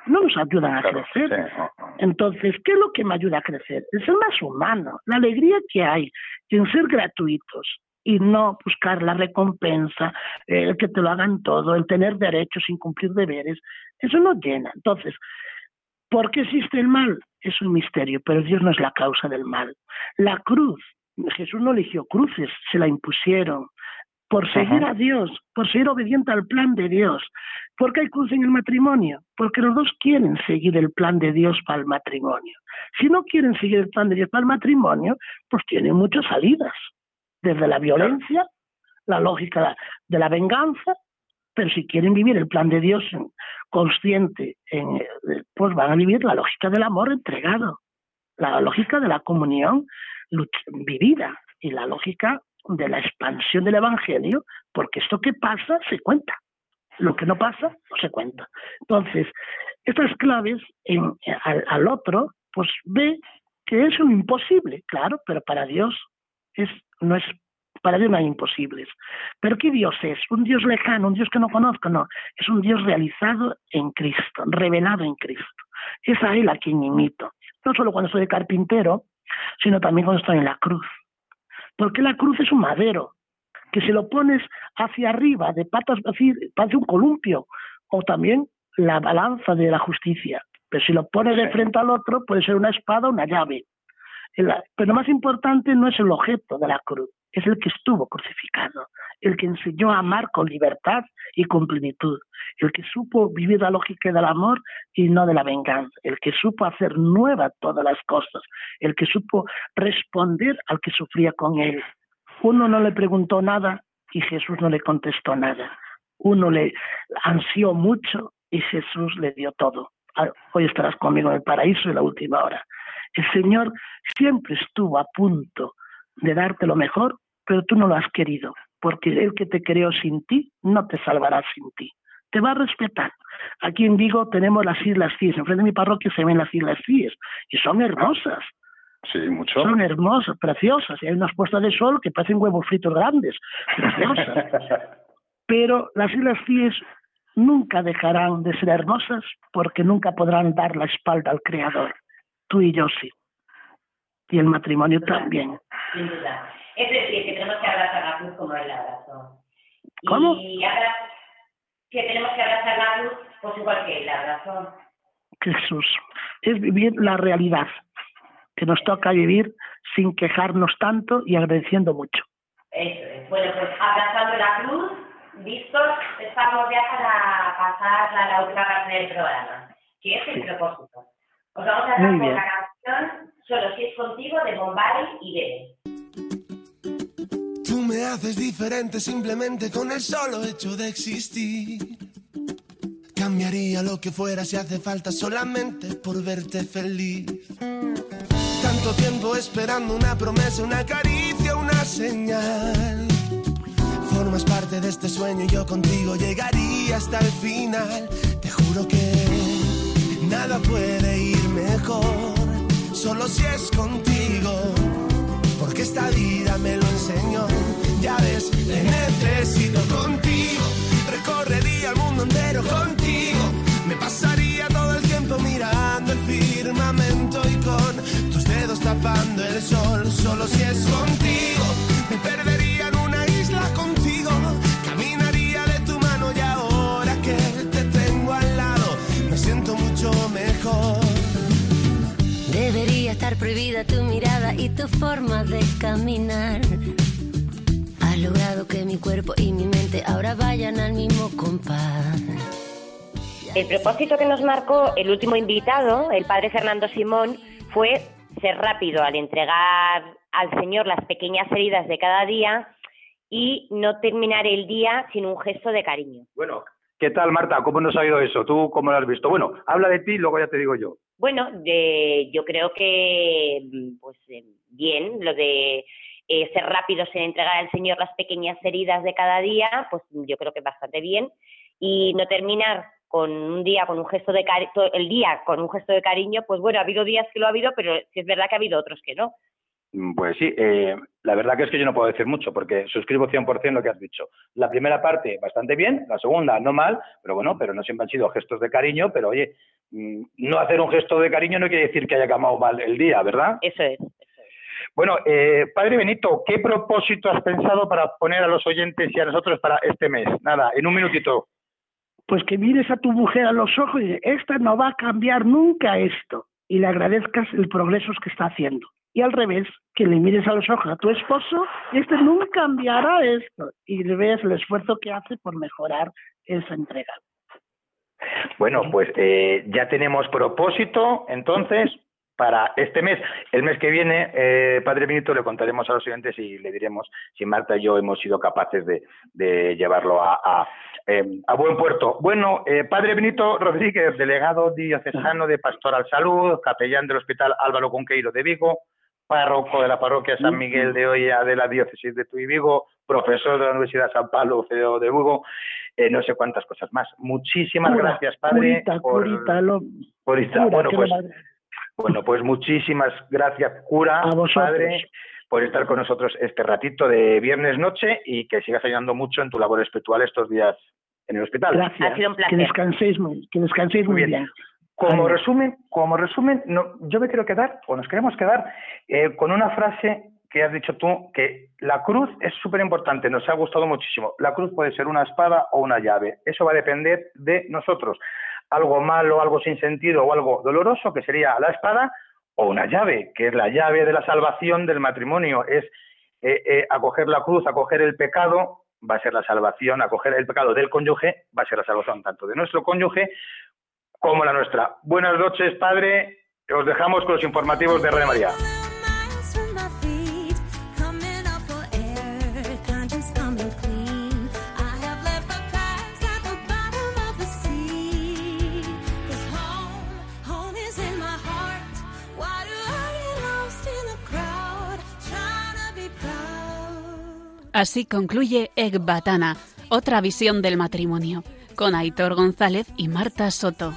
no nos ayudan a crecer. Entonces, ¿qué es lo que me ayuda a crecer? El ser más humano, la alegría que hay en ser gratuitos y no buscar la recompensa, el que te lo hagan todo, el tener derechos sin cumplir deberes, eso no llena. Entonces, ¿por qué existe el mal? Es un misterio, pero Dios no es la causa del mal. La cruz, Jesús no eligió cruces, se la impusieron por seguir a Dios, por ser obediente al plan de Dios. ¿Por qué hay cruz en el matrimonio? Porque los dos quieren seguir el plan de Dios para el matrimonio. Si no quieren seguir el plan de Dios para el matrimonio, pues tienen muchas salidas, desde la violencia, la lógica de la venganza, pero si quieren vivir el plan de Dios consciente, pues van a vivir la lógica del amor entregado, la lógica de la comunión vivida y la lógica de la expansión del Evangelio, porque esto que pasa se cuenta. Lo que no pasa, no se cuenta. Entonces, estas claves en, al, otro, pues ve que es un imposible, claro, pero para Dios es, no es, para Dios no hay imposibles. Pero ¿qué Dios es? ¿Un Dios lejano, un Dios que no conozco? No, es un Dios realizado en Cristo, revelado en Cristo. Es a Él a quien imito. No solo cuando soy de carpintero, sino también cuando estoy en la cruz. Porque la cruz es un madero, que si lo pones hacia arriba, de patas, parece un columpio, o también la balanza de la justicia. Pero si lo pones de frente al otro, puede ser una espada o una llave. Pero lo más importante no es el objeto de la cruz, es el que estuvo crucificado, el que enseñó a amar con libertad y con plenitud, el que supo vivir la lógica del amor y no de la venganza, el que supo hacer nueva todas las cosas, el que supo responder al que sufría con él. Uno no le preguntó nada y Jesús no le contestó nada. Uno le ansió mucho y Jesús le dio todo. Ah, hoy estarás conmigo en el paraíso en la última hora. El Señor siempre estuvo a punto de darte lo mejor, pero tú no lo has querido porque el que te creó sin ti no te salvará sin ti. Te va a respetar. Aquí en Vigo tenemos las Islas Cíes, enfrente de mi parroquia se ven las Islas Cíes y son hermosas. Sí, mucho. Son hermosas, preciosas. Y hay unas puestas de sol que parecen huevos fritos grandes, preciosas. Pero las Islas Cíes nunca dejarán de ser hermosas porque nunca podrán dar la espalda al Creador. Tú y yo sí. Y el matrimonio también. Es decir, que tenemos que abrazar la cruz como él la abrazó. ¿Cómo? Y que tenemos que abrazar la cruz pues igual que él la abrazó. Jesús, es vivir la realidad, que nos toca vivir sin quejarnos tanto y agradeciendo mucho. Eso es. Bueno, pues abrazando la cruz, vistos, estamos ya para pasar a la última parte del programa, que es el propósito. Os vamos a dar con la canción Solo si es contigo de Bombay y Bebe me haces diferente simplemente con el solo hecho de existir. Cambiaría lo que fuera si hace falta solamente por verte feliz. Tanto tiempo esperando una promesa, una caricia, una señal. Formas parte de este sueño y yo contigo llegaría hasta el final. Te juro que nada puede ir mejor, solo si es contigo porque esta vida me lo enseñó. Ya ves, te necesito contigo, recorrería el mundo entero contigo. Me pasaría todo el tiempo mirando el firmamento y con tus dedos tapando el sol. Solo si es contigo, mucho mejor. Debería estar prohibida tu mirada y tu forma de caminar. Has logrado que mi cuerpo y mi mente ahora vayan al mismo compás. El propósito que nos marcó el último invitado, el padre Fernando Simón, fue ser rápido al entregar al Señor las pequeñas heridas de cada día y no terminar el día sin un gesto de cariño. Bueno, ¿Qué tal, Marta? ¿Cómo nos ha ido eso? ¿Tú cómo lo has visto? Bueno, habla de ti, luego ya te digo yo. Bueno, de, yo creo que, mm, pues eh, bien, lo de eh, ser rápidos en entregar al Señor las pequeñas heridas de cada día, pues yo creo que bastante bien. Y no terminar con un día con un gesto de el día con un gesto de cariño, pues bueno, ha habido días que lo ha habido, pero sí es verdad que ha habido otros que no. Mm, pues sí, eh, la verdad que es que yo no puedo decir mucho porque suscribo 100% lo que has dicho. La primera parte bastante bien, la segunda no mal, pero bueno, pero no siempre han sido gestos de cariño, pero oye, mm, no hacer un gesto de cariño no quiere decir que haya acabado mal el día, ¿verdad? Eso es. Bueno, eh, Padre Benito, ¿qué propósito has pensado para poner a los oyentes y a nosotros para este mes? Nada, en un minutito pues que mires a tu mujer a los ojos y dices, esta no va a cambiar nunca esto, y le agradezcas el progreso que está haciendo. Y al revés, que le mires a los ojos a tu esposo, y este nunca cambiará esto, y le veas el esfuerzo que hace por mejorar esa entrega. Bueno, pues eh, ya tenemos propósito, entonces, para este mes. El mes que viene, eh, Padre Benito, le contaremos a los oyentes y le diremos si Marta y yo hemos sido capaces de, llevarlo a, em, a, buen puerto. Bueno, eh, Padre Benito Rodríguez, delegado diocesano de Pastoral Salud, capellán del Hospital Álvaro Conqueiro de Vigo, párroco de la parroquia San Miguel de Hoya de la diócesis de Tuy Vigo, profesor de la Universidad San Pablo CEO de Vigo, eh, no sé cuántas cosas más. Muchísimas gracias, padre. por, bueno, pues, bueno, pues muchísimas gracias, cura, padre, por estar con nosotros este ratito de viernes noche y que sigas ayudando mucho en tu labor espiritual estos días en el hospital. Gracias. Ha sido un placer. Que descanséis muy, que descanséis muy, bien. Como resumen, como resumen, no, yo me quiero quedar, o nos queremos quedar, eh, con una frase que has dicho tú, que la cruz es súper importante, nos ha gustado muchísimo. La cruz puede ser una espada o una llave. Eso va a depender de nosotros algo malo, algo sin sentido o algo doloroso, que sería la espada, o una llave, que es la llave de la salvación del matrimonio, es eh, eh, acoger la cruz, acoger el pecado, va a ser la salvación, acoger el pecado del cónyuge, va a ser la salvación tanto de nuestro cónyuge como la nuestra. Buenas noches, Padre. Os dejamos con los informativos de Radio María. Así concluye Egbatana, otra visión del matrimonio, con Aitor González y Marta Soto.